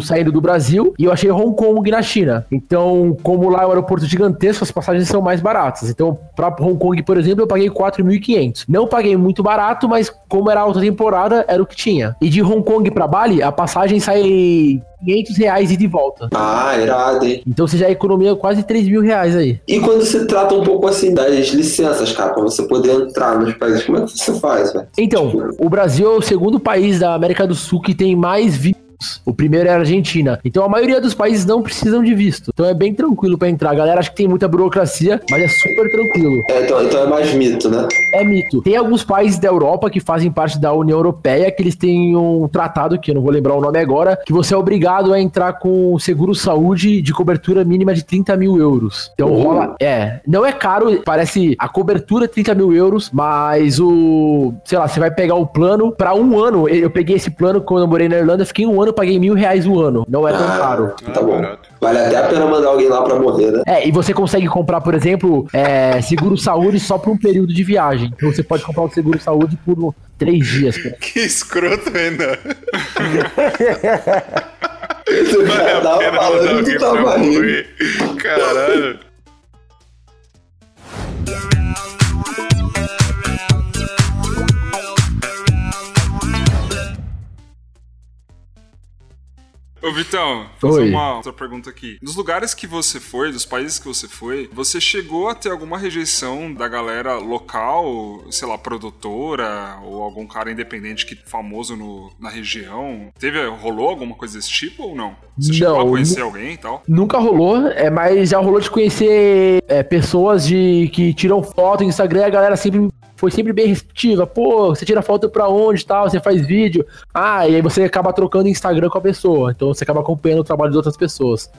saindo do Brasil e eu achei Hong Kong na China. Então, como lá é um aeroporto gigantesco, as passagens são mais baratas. Então, pra Hong Kong, por exemplo, eu paguei 4.500. Não paguei muito barato, mas como era alta temporada, era o que tinha. E de Hong Kong pra Bali, a passagem sai 500 reais e de volta. Ah, irado, hein? Então você já economia quase 3 mil reais aí. E quando se trata um pouco assim das licenças, cara, pra você poder entrar nos países, como é que você faz, velho? Então, o Brasil é o segundo país da América do Sul que tem mais vistos. O primeiro é a Argentina. Então a maioria dos países não precisam de visto. Então é bem tranquilo pra entrar. A galera acha que tem muita burocracia, mas é super tranquilo. É, então, então é mais mito, né? É mito. Tem alguns países da Europa que fazem parte da União Europeia que eles têm um tratado, que eu não vou lembrar o nome agora, que você é obrigado a entrar com seguro saúde de cobertura mínima de 30 mil euros. Então Uhum. rola. É. Não é caro, parece a cobertura é 30 mil euros, mas o. Sei lá, você vai pegar o plano pra um ano. Eu peguei esse plano quando eu morei na Irlanda, fiquei um ano, paguei mil reais o ano. Não é tão caro. Tá bom. Vale até a pena mandar alguém lá pra morrer, né? É, e você consegue comprar, por exemplo, é, seguro saúde só por um período de viagem. Então você pode comprar o seguro saúde por três dias. exemplo. Que escroto, Renan. Esse cara tava falando que tava rindo. Caralho. Ô, Vitão, fazer uma outra pergunta aqui. Dos lugares que você foi, dos países que você foi, você chegou a ter alguma rejeição da galera local, sei lá, produtora, ou algum cara independente que famoso no, na região? Teve, rolou alguma coisa desse tipo ou não? Você chegou a Não, conhecer nu- alguém e tal? Nunca rolou, é, mas já rolou de conhecer é, pessoas de que tiram foto no Instagram e a galera sempre foi sempre bem receptiva. Pô, você tira foto pra onde tal, você faz vídeo. Ah, e aí você acaba trocando Instagram com a pessoa. Então você acaba acompanhando o trabalho de outras pessoas.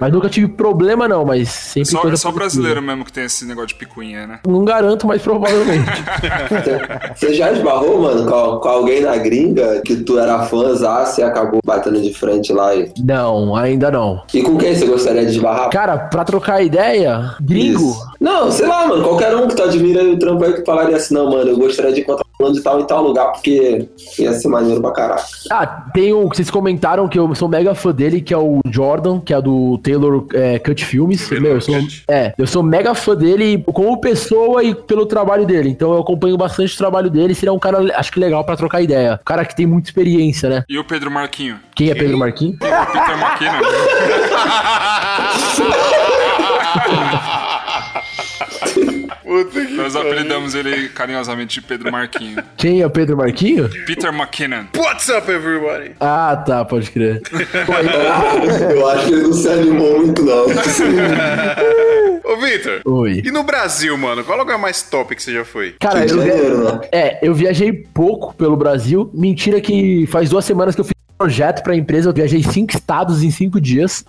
Mas nunca tive problema, não, mas sempre Só, coisa só brasileiro mesmo que tem esse negócio de picuinha, né? Não garanto, mas provavelmente. Você já esbarrou, mano, com, com alguém na gringa que tu era fãzaço e acabou batendo de frente lá? E, não, ainda não. e com quem você gostaria de esbarrar? Cara, pra trocar ideia, gringo. Isso. Não, sei lá, mano, qualquer um que tu admira o trampo aí que falaria assim, não, mano, eu gostaria de encontrar de tal em tal lugar, porque ia ser maneiro pra caralho. Ah, tem um que vocês comentaram que eu sou mega fã dele, que é o Jordan, que é do Taylor é, Cut Filmes. Meu, eu sou, é, eu sou mega fã dele como pessoa e pelo trabalho dele. Então eu acompanho bastante o trabalho dele. Seria um cara, acho que legal pra trocar ideia. Um cara que tem muita experiência, né? E o Pedro Marquinho? Quem é Pedro Marquinhos? O Peter McKinnon? Puta que Nós apelidamos ele carinhosamente de Pedro Marquinho. Quem é o Pedro Marquinhos? Peter McKinnon. What's up, everybody? Ah, tá, pode crer. Eu acho que ele não se animou muito, não. Ô, Victor. Oi. E no Brasil, mano? Qual lugar mais top que você já foi? Cara, eu, via- né? é, eu viajei pouco pelo Brasil. Mentira que faz duas semanas que eu fiz um projeto pra empresa. Eu viajei cinco estados em cinco dias.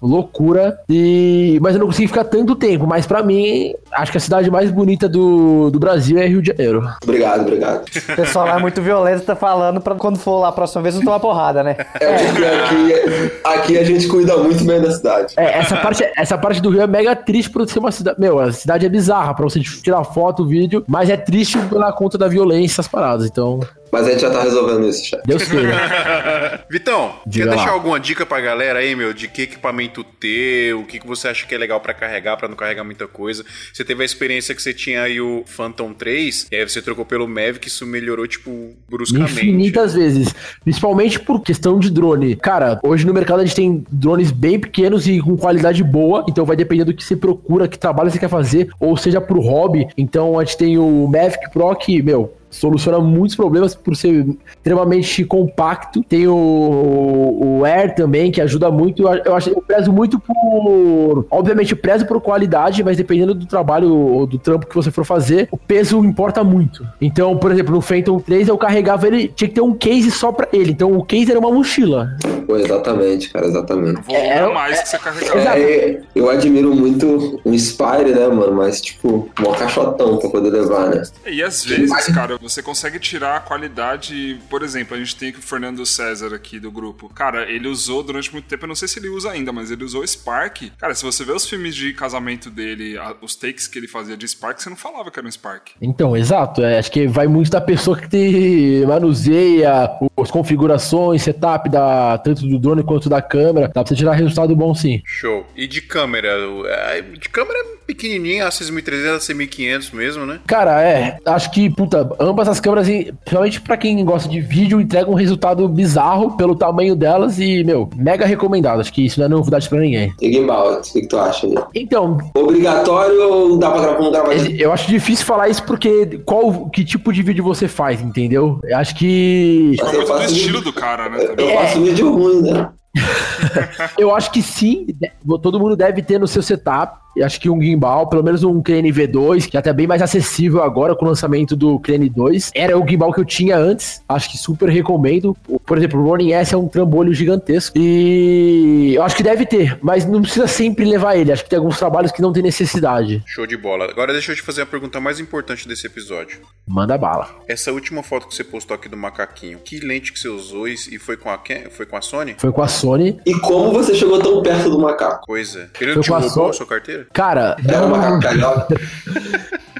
Loucura. E... Mas eu não consegui ficar tanto tempo. Mas pra mim, acho que a cidade mais bonita do, do Brasil é Rio de Janeiro. Obrigado, obrigado. O pessoal lá é muito violento, tá falando pra quando for lá a próxima vez não tomar porrada, né? É porque aqui, aqui a gente cuida muito bem da cidade. É, essa parte, essa parte do Rio é mega triste por ser uma cidade. Meu, a cidade é bizarra pra você tirar foto, vídeo. Mas é triste pela conta da violência, essas paradas. Então, Mas a gente já tá resolvendo isso, chefe. Deus queira. Vitão, Diga quer lá. deixar alguma dica pra galera aí, meu? De que equipamento ter, o que, que você acha que é legal pra carregar, pra não carregar muita coisa? Você teve a experiência que você tinha aí o Phantom 3, e aí você trocou pelo Mavic, isso melhorou, tipo, bruscamente. Infinitas vezes. Principalmente por questão de drone. Cara, hoje no mercado a gente tem drones bem pequenos e com qualidade boa. Então vai depender do que você procura, que trabalho você quer fazer, ou seja pro hobby. Então a gente tem o Mavic Pro que, meu. Soluciona muitos problemas por ser extremamente compacto. Tem o, o Air também, que ajuda muito. Eu, acho, eu prezo muito por. Obviamente, eu prezo por qualidade, mas dependendo do trabalho ou do trampo que você for fazer, o peso importa muito. Então, por exemplo, no Phantom 3 eu carregava ele, tinha que ter um case só pra ele. Então o case era uma mochila. Pô, exatamente, cara, exatamente. É, a mais que você carregava. Exato. É, eu admiro muito o Spire, né, mano? Mas, tipo, um caixotão pra poder levar, né? E às vezes, cara, você consegue tirar a qualidade. Por exemplo, a gente tem aqui o Fernando César aqui do grupo. Cara, ele usou durante muito tempo, eu não sei se ele usa ainda, mas ele usou Spark. Cara, se você vê os filmes de casamento dele, a- os takes que ele fazia de Spark, você não falava que era um Spark. Então, exato. é, acho que vai muito da pessoa que te manuseia as configurações, setup da, tanto do drone quanto da câmera. Dá pra você tirar resultado bom sim. Show. E de câmera? é, De câmera pequenininha, a 6300, a 6500 mesmo, né? Cara, é. Acho que, puta, ambas as câmeras, principalmente pra quem gosta de vídeo, entregam um resultado bizarro pelo tamanho delas e, meu, mega recomendado. Acho que isso não é novidade pra ninguém. E gimbal, o que, que tu acha? aí? Então, Obrigatório ou dá pra gravar, vamos gravar de... eu acho difícil falar isso porque qual que tipo de vídeo você faz, entendeu? Eu acho que. Mas É eu muito do faço, estilo do cara, né? eu faço vídeo ruim, né? Eu acho que sim, de- todo mundo deve ter no seu setup. Eu acho que um gimbal, pelo menos um Crane V2, que é até bem mais acessível agora com o lançamento do Crane 2. Era o gimbal que eu tinha antes. Acho que super recomendo. Por exemplo, o Ronin S é um trambolho gigantesco. E eu acho que deve ter, mas não precisa sempre levar ele. Acho que tem alguns trabalhos que não tem necessidade. Show de bola. Agora deixa eu te fazer a pergunta mais importante desse episódio. Manda bala. Essa última foto que você postou aqui do macaquinho, que lente que você usou e e foi com a quem? Foi com a Sony? Foi com a Sony. E como você chegou tão perto do macaco? Coisa. Ele Foi não te com a roubou a sua carteira? Cara, um macaco carioca?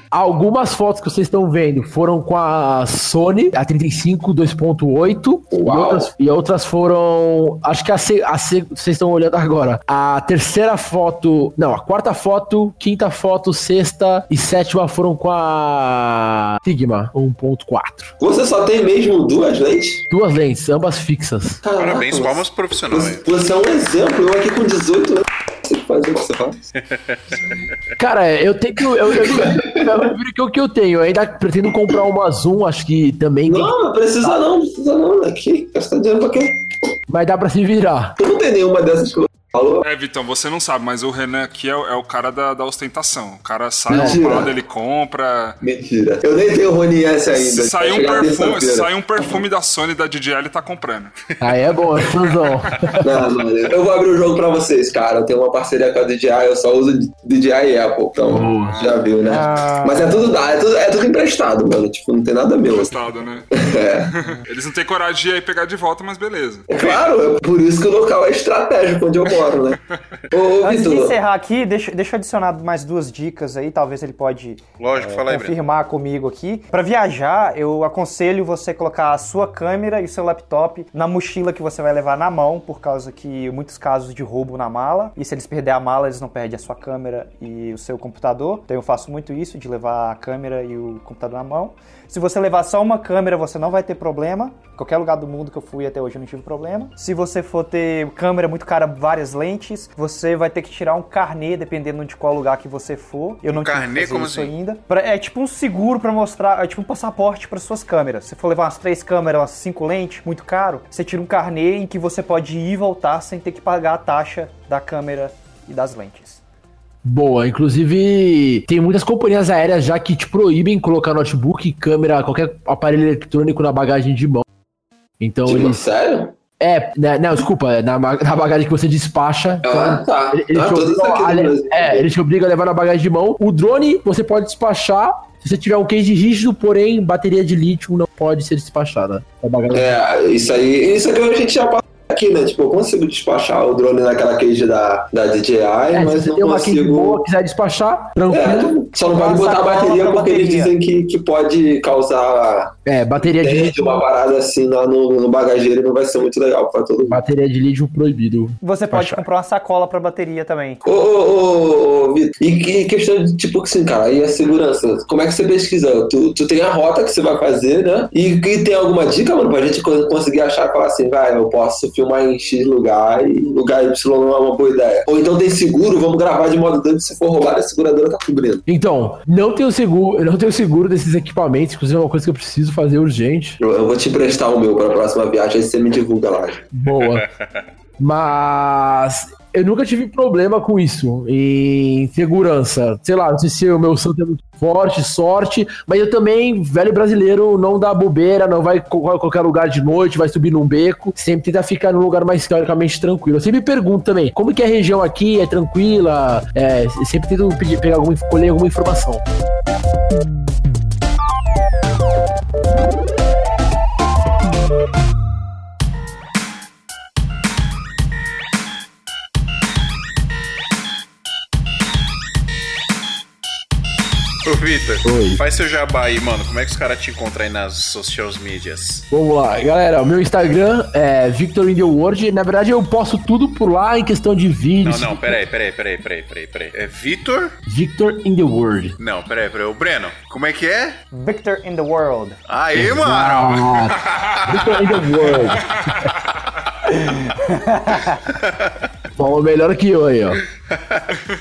Algumas fotos que vocês estão vendo foram com a Sony, a 35 2.8, e outras, e outras foram. Acho que a, C, a C- vocês estão olhando agora. A terceira foto. Não, a quarta foto, quinta foto, sexta e sétima foram com a Sigma 1.4. Você só tem mesmo duas lentes? Duas lentes, ambas fixas. Caraca, Parabéns, palmas profissionais. Você, você é um exemplo, eu aqui com 18 anos. Fazer o que você faz. Cara, eu tenho. Eu, eu, eu, o que eu tenho. Eu ainda pretendo comprar uma Zoom, acho que também. Não, não precisa não, precisa não. Aqui, gastar dinheiro pra quê? Mas dá pra se virar. Tu não tem nenhuma dessas que falou? É, Vitão, você não sabe, mas o Renan aqui é, o- é o cara da, da ostentação. O cara sai Mentira. uma parada, ele compra. Mentira. Eu nem tenho Rony S ainda. Se sair um perfume, sair um perfume da Sony da DJI, ele tá comprando. Aí é bom, é fusão. Não, não, eu vou abrir o jogo pra vocês, cara. Eu tenho uma parceria com a DJI, eu só uso DJI e Apple. Então, já viu, né? Ah. Mas é tudo, é, tudo, é tudo emprestado, mano. Tipo, não tem nada meu. Gostado, né? É. Eles não têm coragem de ir aí pegar de volta, mas beleza. Claro, é por isso que o local é estratégico onde eu moro, né? Ô, Antes de Vitor, encerrar aqui, deixa, deixa eu adicionar mais duas dicas aí, talvez ele pode Lógico, fala aí, Breno. confirmar comigo aqui. Pra viajar, eu aconselho você colocar a sua câmera e o seu laptop na mochila que você vai levar na mão, por causa que muitos casos de roubo na mala. E se eles perder a mala, eles não perdem a sua câmera e o seu computador. Então eu faço muito isso, de levar a câmera e o computador na mão. Se você levar só uma câmera, você não vai ter problema. Qualquer lugar do mundo que eu fui até hoje eu não tive problema. Se você for ter câmera muito cara, várias lentes, você vai ter que tirar um carnê, dependendo de qual lugar que você for. Eu não tive que carnê? fazer Como isso assim? ainda. É tipo um seguro pra mostrar, é tipo um passaporte para suas câmeras. Se for levar umas três câmeras, umas cinco lentes, muito caro, você tira um carnê em que você pode ir e voltar sem ter que pagar a taxa da câmera e das lentes. Boa, inclusive tem muitas companhias aéreas já que te proíbem colocar notebook, câmera, qualquer aparelho eletrônico na bagagem de mão. Então tipo, eles. sério? É, né, não, desculpa, é na, na bagagem que você despacha. Ah, tá. Ele, ele Ah, te obriga a é, ele te obriga a levar na bagagem de mão. O drone você pode despachar se você tiver um case rígido, porém bateria de lítio não pode ser despachada. na bagagem. É, isso aí, isso aqui a gente já passou aqui, né? Tipo, eu consigo despachar o drone naquela cage da, da DJI, É, mas não uma consigo. boa, quiser despachar, tranquilo. É, só não pode Uma botar a bateria porque eles bateria. dizem que, que pode causar É, bateria de lítio. uma parada assim lá no, no bagageiro não vai ser muito legal pra todo mundo. Bateria de lítio proibido. Você pode Achar. comprar uma sacola para bateria também. Ô, ô, ô, ô, Vitor, e que questão de tipo assim, cara, e a segurança? Como é que você pesquisa? Tu, tu tem a rota que você vai fazer, né? E, e tem alguma dica, mano, pra gente co- conseguir achar e falar assim, vai, eu posso filmar em X lugar e lugar Y não é uma boa ideia. Ou então tem seguro, vamos gravar de modo dano, se for roubado, a seguradora tá cobrindo. Então, não tenho seguro, não tenho seguro desses equipamentos, inclusive é uma coisa que eu preciso fazer urgente. Eu, eu vou te emprestar o meu pra próxima viagem, aí você me divulga lá. Boa. Mas eu nunca tive problema com isso em segurança. Sei lá, não sei se o meu santo é muito forte, sorte, mas eu também, velho brasileiro, não dá bobeira, não vai a qualquer lugar de noite, vai subir num beco, sempre tenta ficar num lugar mais teoricamente tranquilo. Eu sempre pergunto também, como que é a região aqui? É tranquila? É, sempre tento pedir, pegar alguma, colher alguma informação. Ô, Vitor, Oi. faz seu jabá aí, mano. Como é que os caras te encontram aí nas social medias? Vamos lá, galera. O meu Instagram é Victor in the World. Na verdade, eu posto tudo por lá em questão de Não, vídeos. não, peraí, peraí, peraí, peraí, peraí, peraí. É Vitor? Victor in the World. Não, peraí, peraí. O Breno, como é que é? Victor in the World. Aí, mano! Ah, Victor in the World. Falou melhor que eu aí, ó.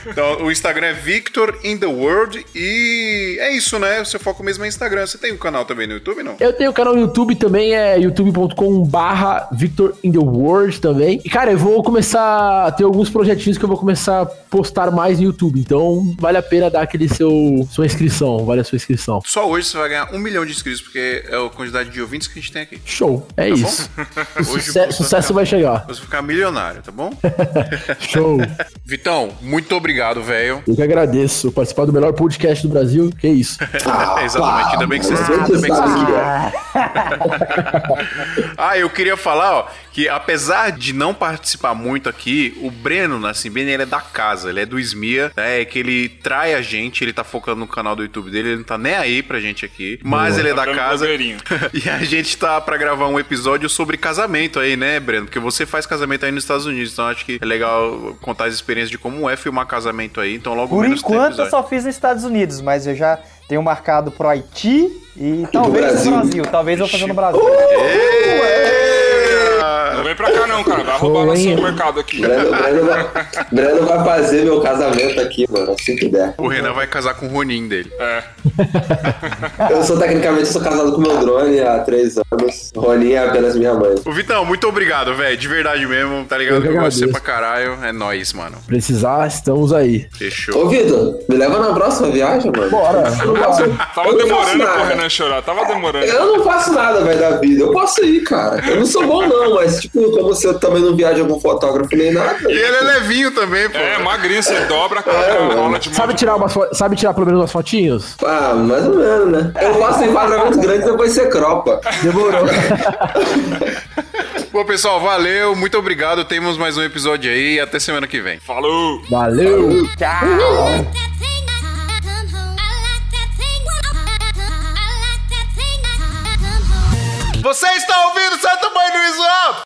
Então, o Instagram é Victor in the World e é isso, né? O seu foco mesmo é Instagram. Você tem um canal também no YouTube, não? Eu tenho canal no YouTube também, é youtube.com barra Victor in the World também. E, cara, eu vou começar a ter alguns projetinhos que eu vou começar a postar mais no YouTube. Então, vale a pena dar aquele seu sua inscrição, vale a sua inscrição. Só hoje você vai ganhar um milhão de inscritos, porque é a quantidade de ouvintes que a gente tem aqui. Show, é Tá bom? isso. O Hoje suce- você sucesso vai chegar. Você vai ficar milionário, tá bom? Show. Vitão, muito obrigado, velho. Eu que agradeço participar do melhor podcast do Brasil. Que isso. Ah, Exatamente, ainda bem que você a ainda gente bem que é. Ah, eu queria falar, ó, que apesar de não participar muito aqui, o Breno, na Simbene, ele é da casa, ele é do Smia, né? É que ele trai a gente, ele tá focando no canal do YouTube dele, ele não tá nem aí pra gente aqui, mas ele é da Tá casa. blogueirinho. e a gente tá pra gravar um episódio sobre casamento aí, né, Breno? Porque você faz casamento aí nos Estados Unidos, então acho que é legal contar as experiências de como é filmar casamento aí, então logo Por menos enquanto eu só fiz nos Estados Unidos, mas eu já tenho marcado pro Haiti e talvez Brasil. no Brasil. Talvez eu fazer no Brasil. Não vem pra cá não, cara. Vai roubar Foi, nosso hein? mercado aqui. Breno, Breno, vai, Breno vai fazer meu casamento aqui, mano, assim que der. O Renan vai casar com o Ronin dele. É. Eu sou, tecnicamente, sou casado com meu drone há três anos. Roninha é apenas minha mãe. Ô, Vitão, muito obrigado, velho. De verdade mesmo, tá ligado? Eu eu gosto de você pra caralho. É nóis, mano. Precisar, estamos aí. Fechou. Ô, Vitor, me leva na próxima viagem, mano. Bora. Eu não faço, Tava eu demorando pro. Renan chorar. Tava demorando. Eu não faço nada, velho, da vida. Eu posso ir, cara. Eu não sou bom, não, mas, tipo, como você também não viaja com fotógrafo nem nada. E ele é levinho também, pô. É, magrinho, você dobra a É, cara, rola de Sabe tirar, umas sabe tirar pelo menos umas fotinhos? Ah, mais ou menos, né? Eu faço enquadramento grande e depois você cropa. Demorou. Pô, pessoal, valeu. Muito obrigado. Temos mais um episódio aí. Até semana que vem. Falou! Valeu. Você está ouvindo Santo Mãe do Visual?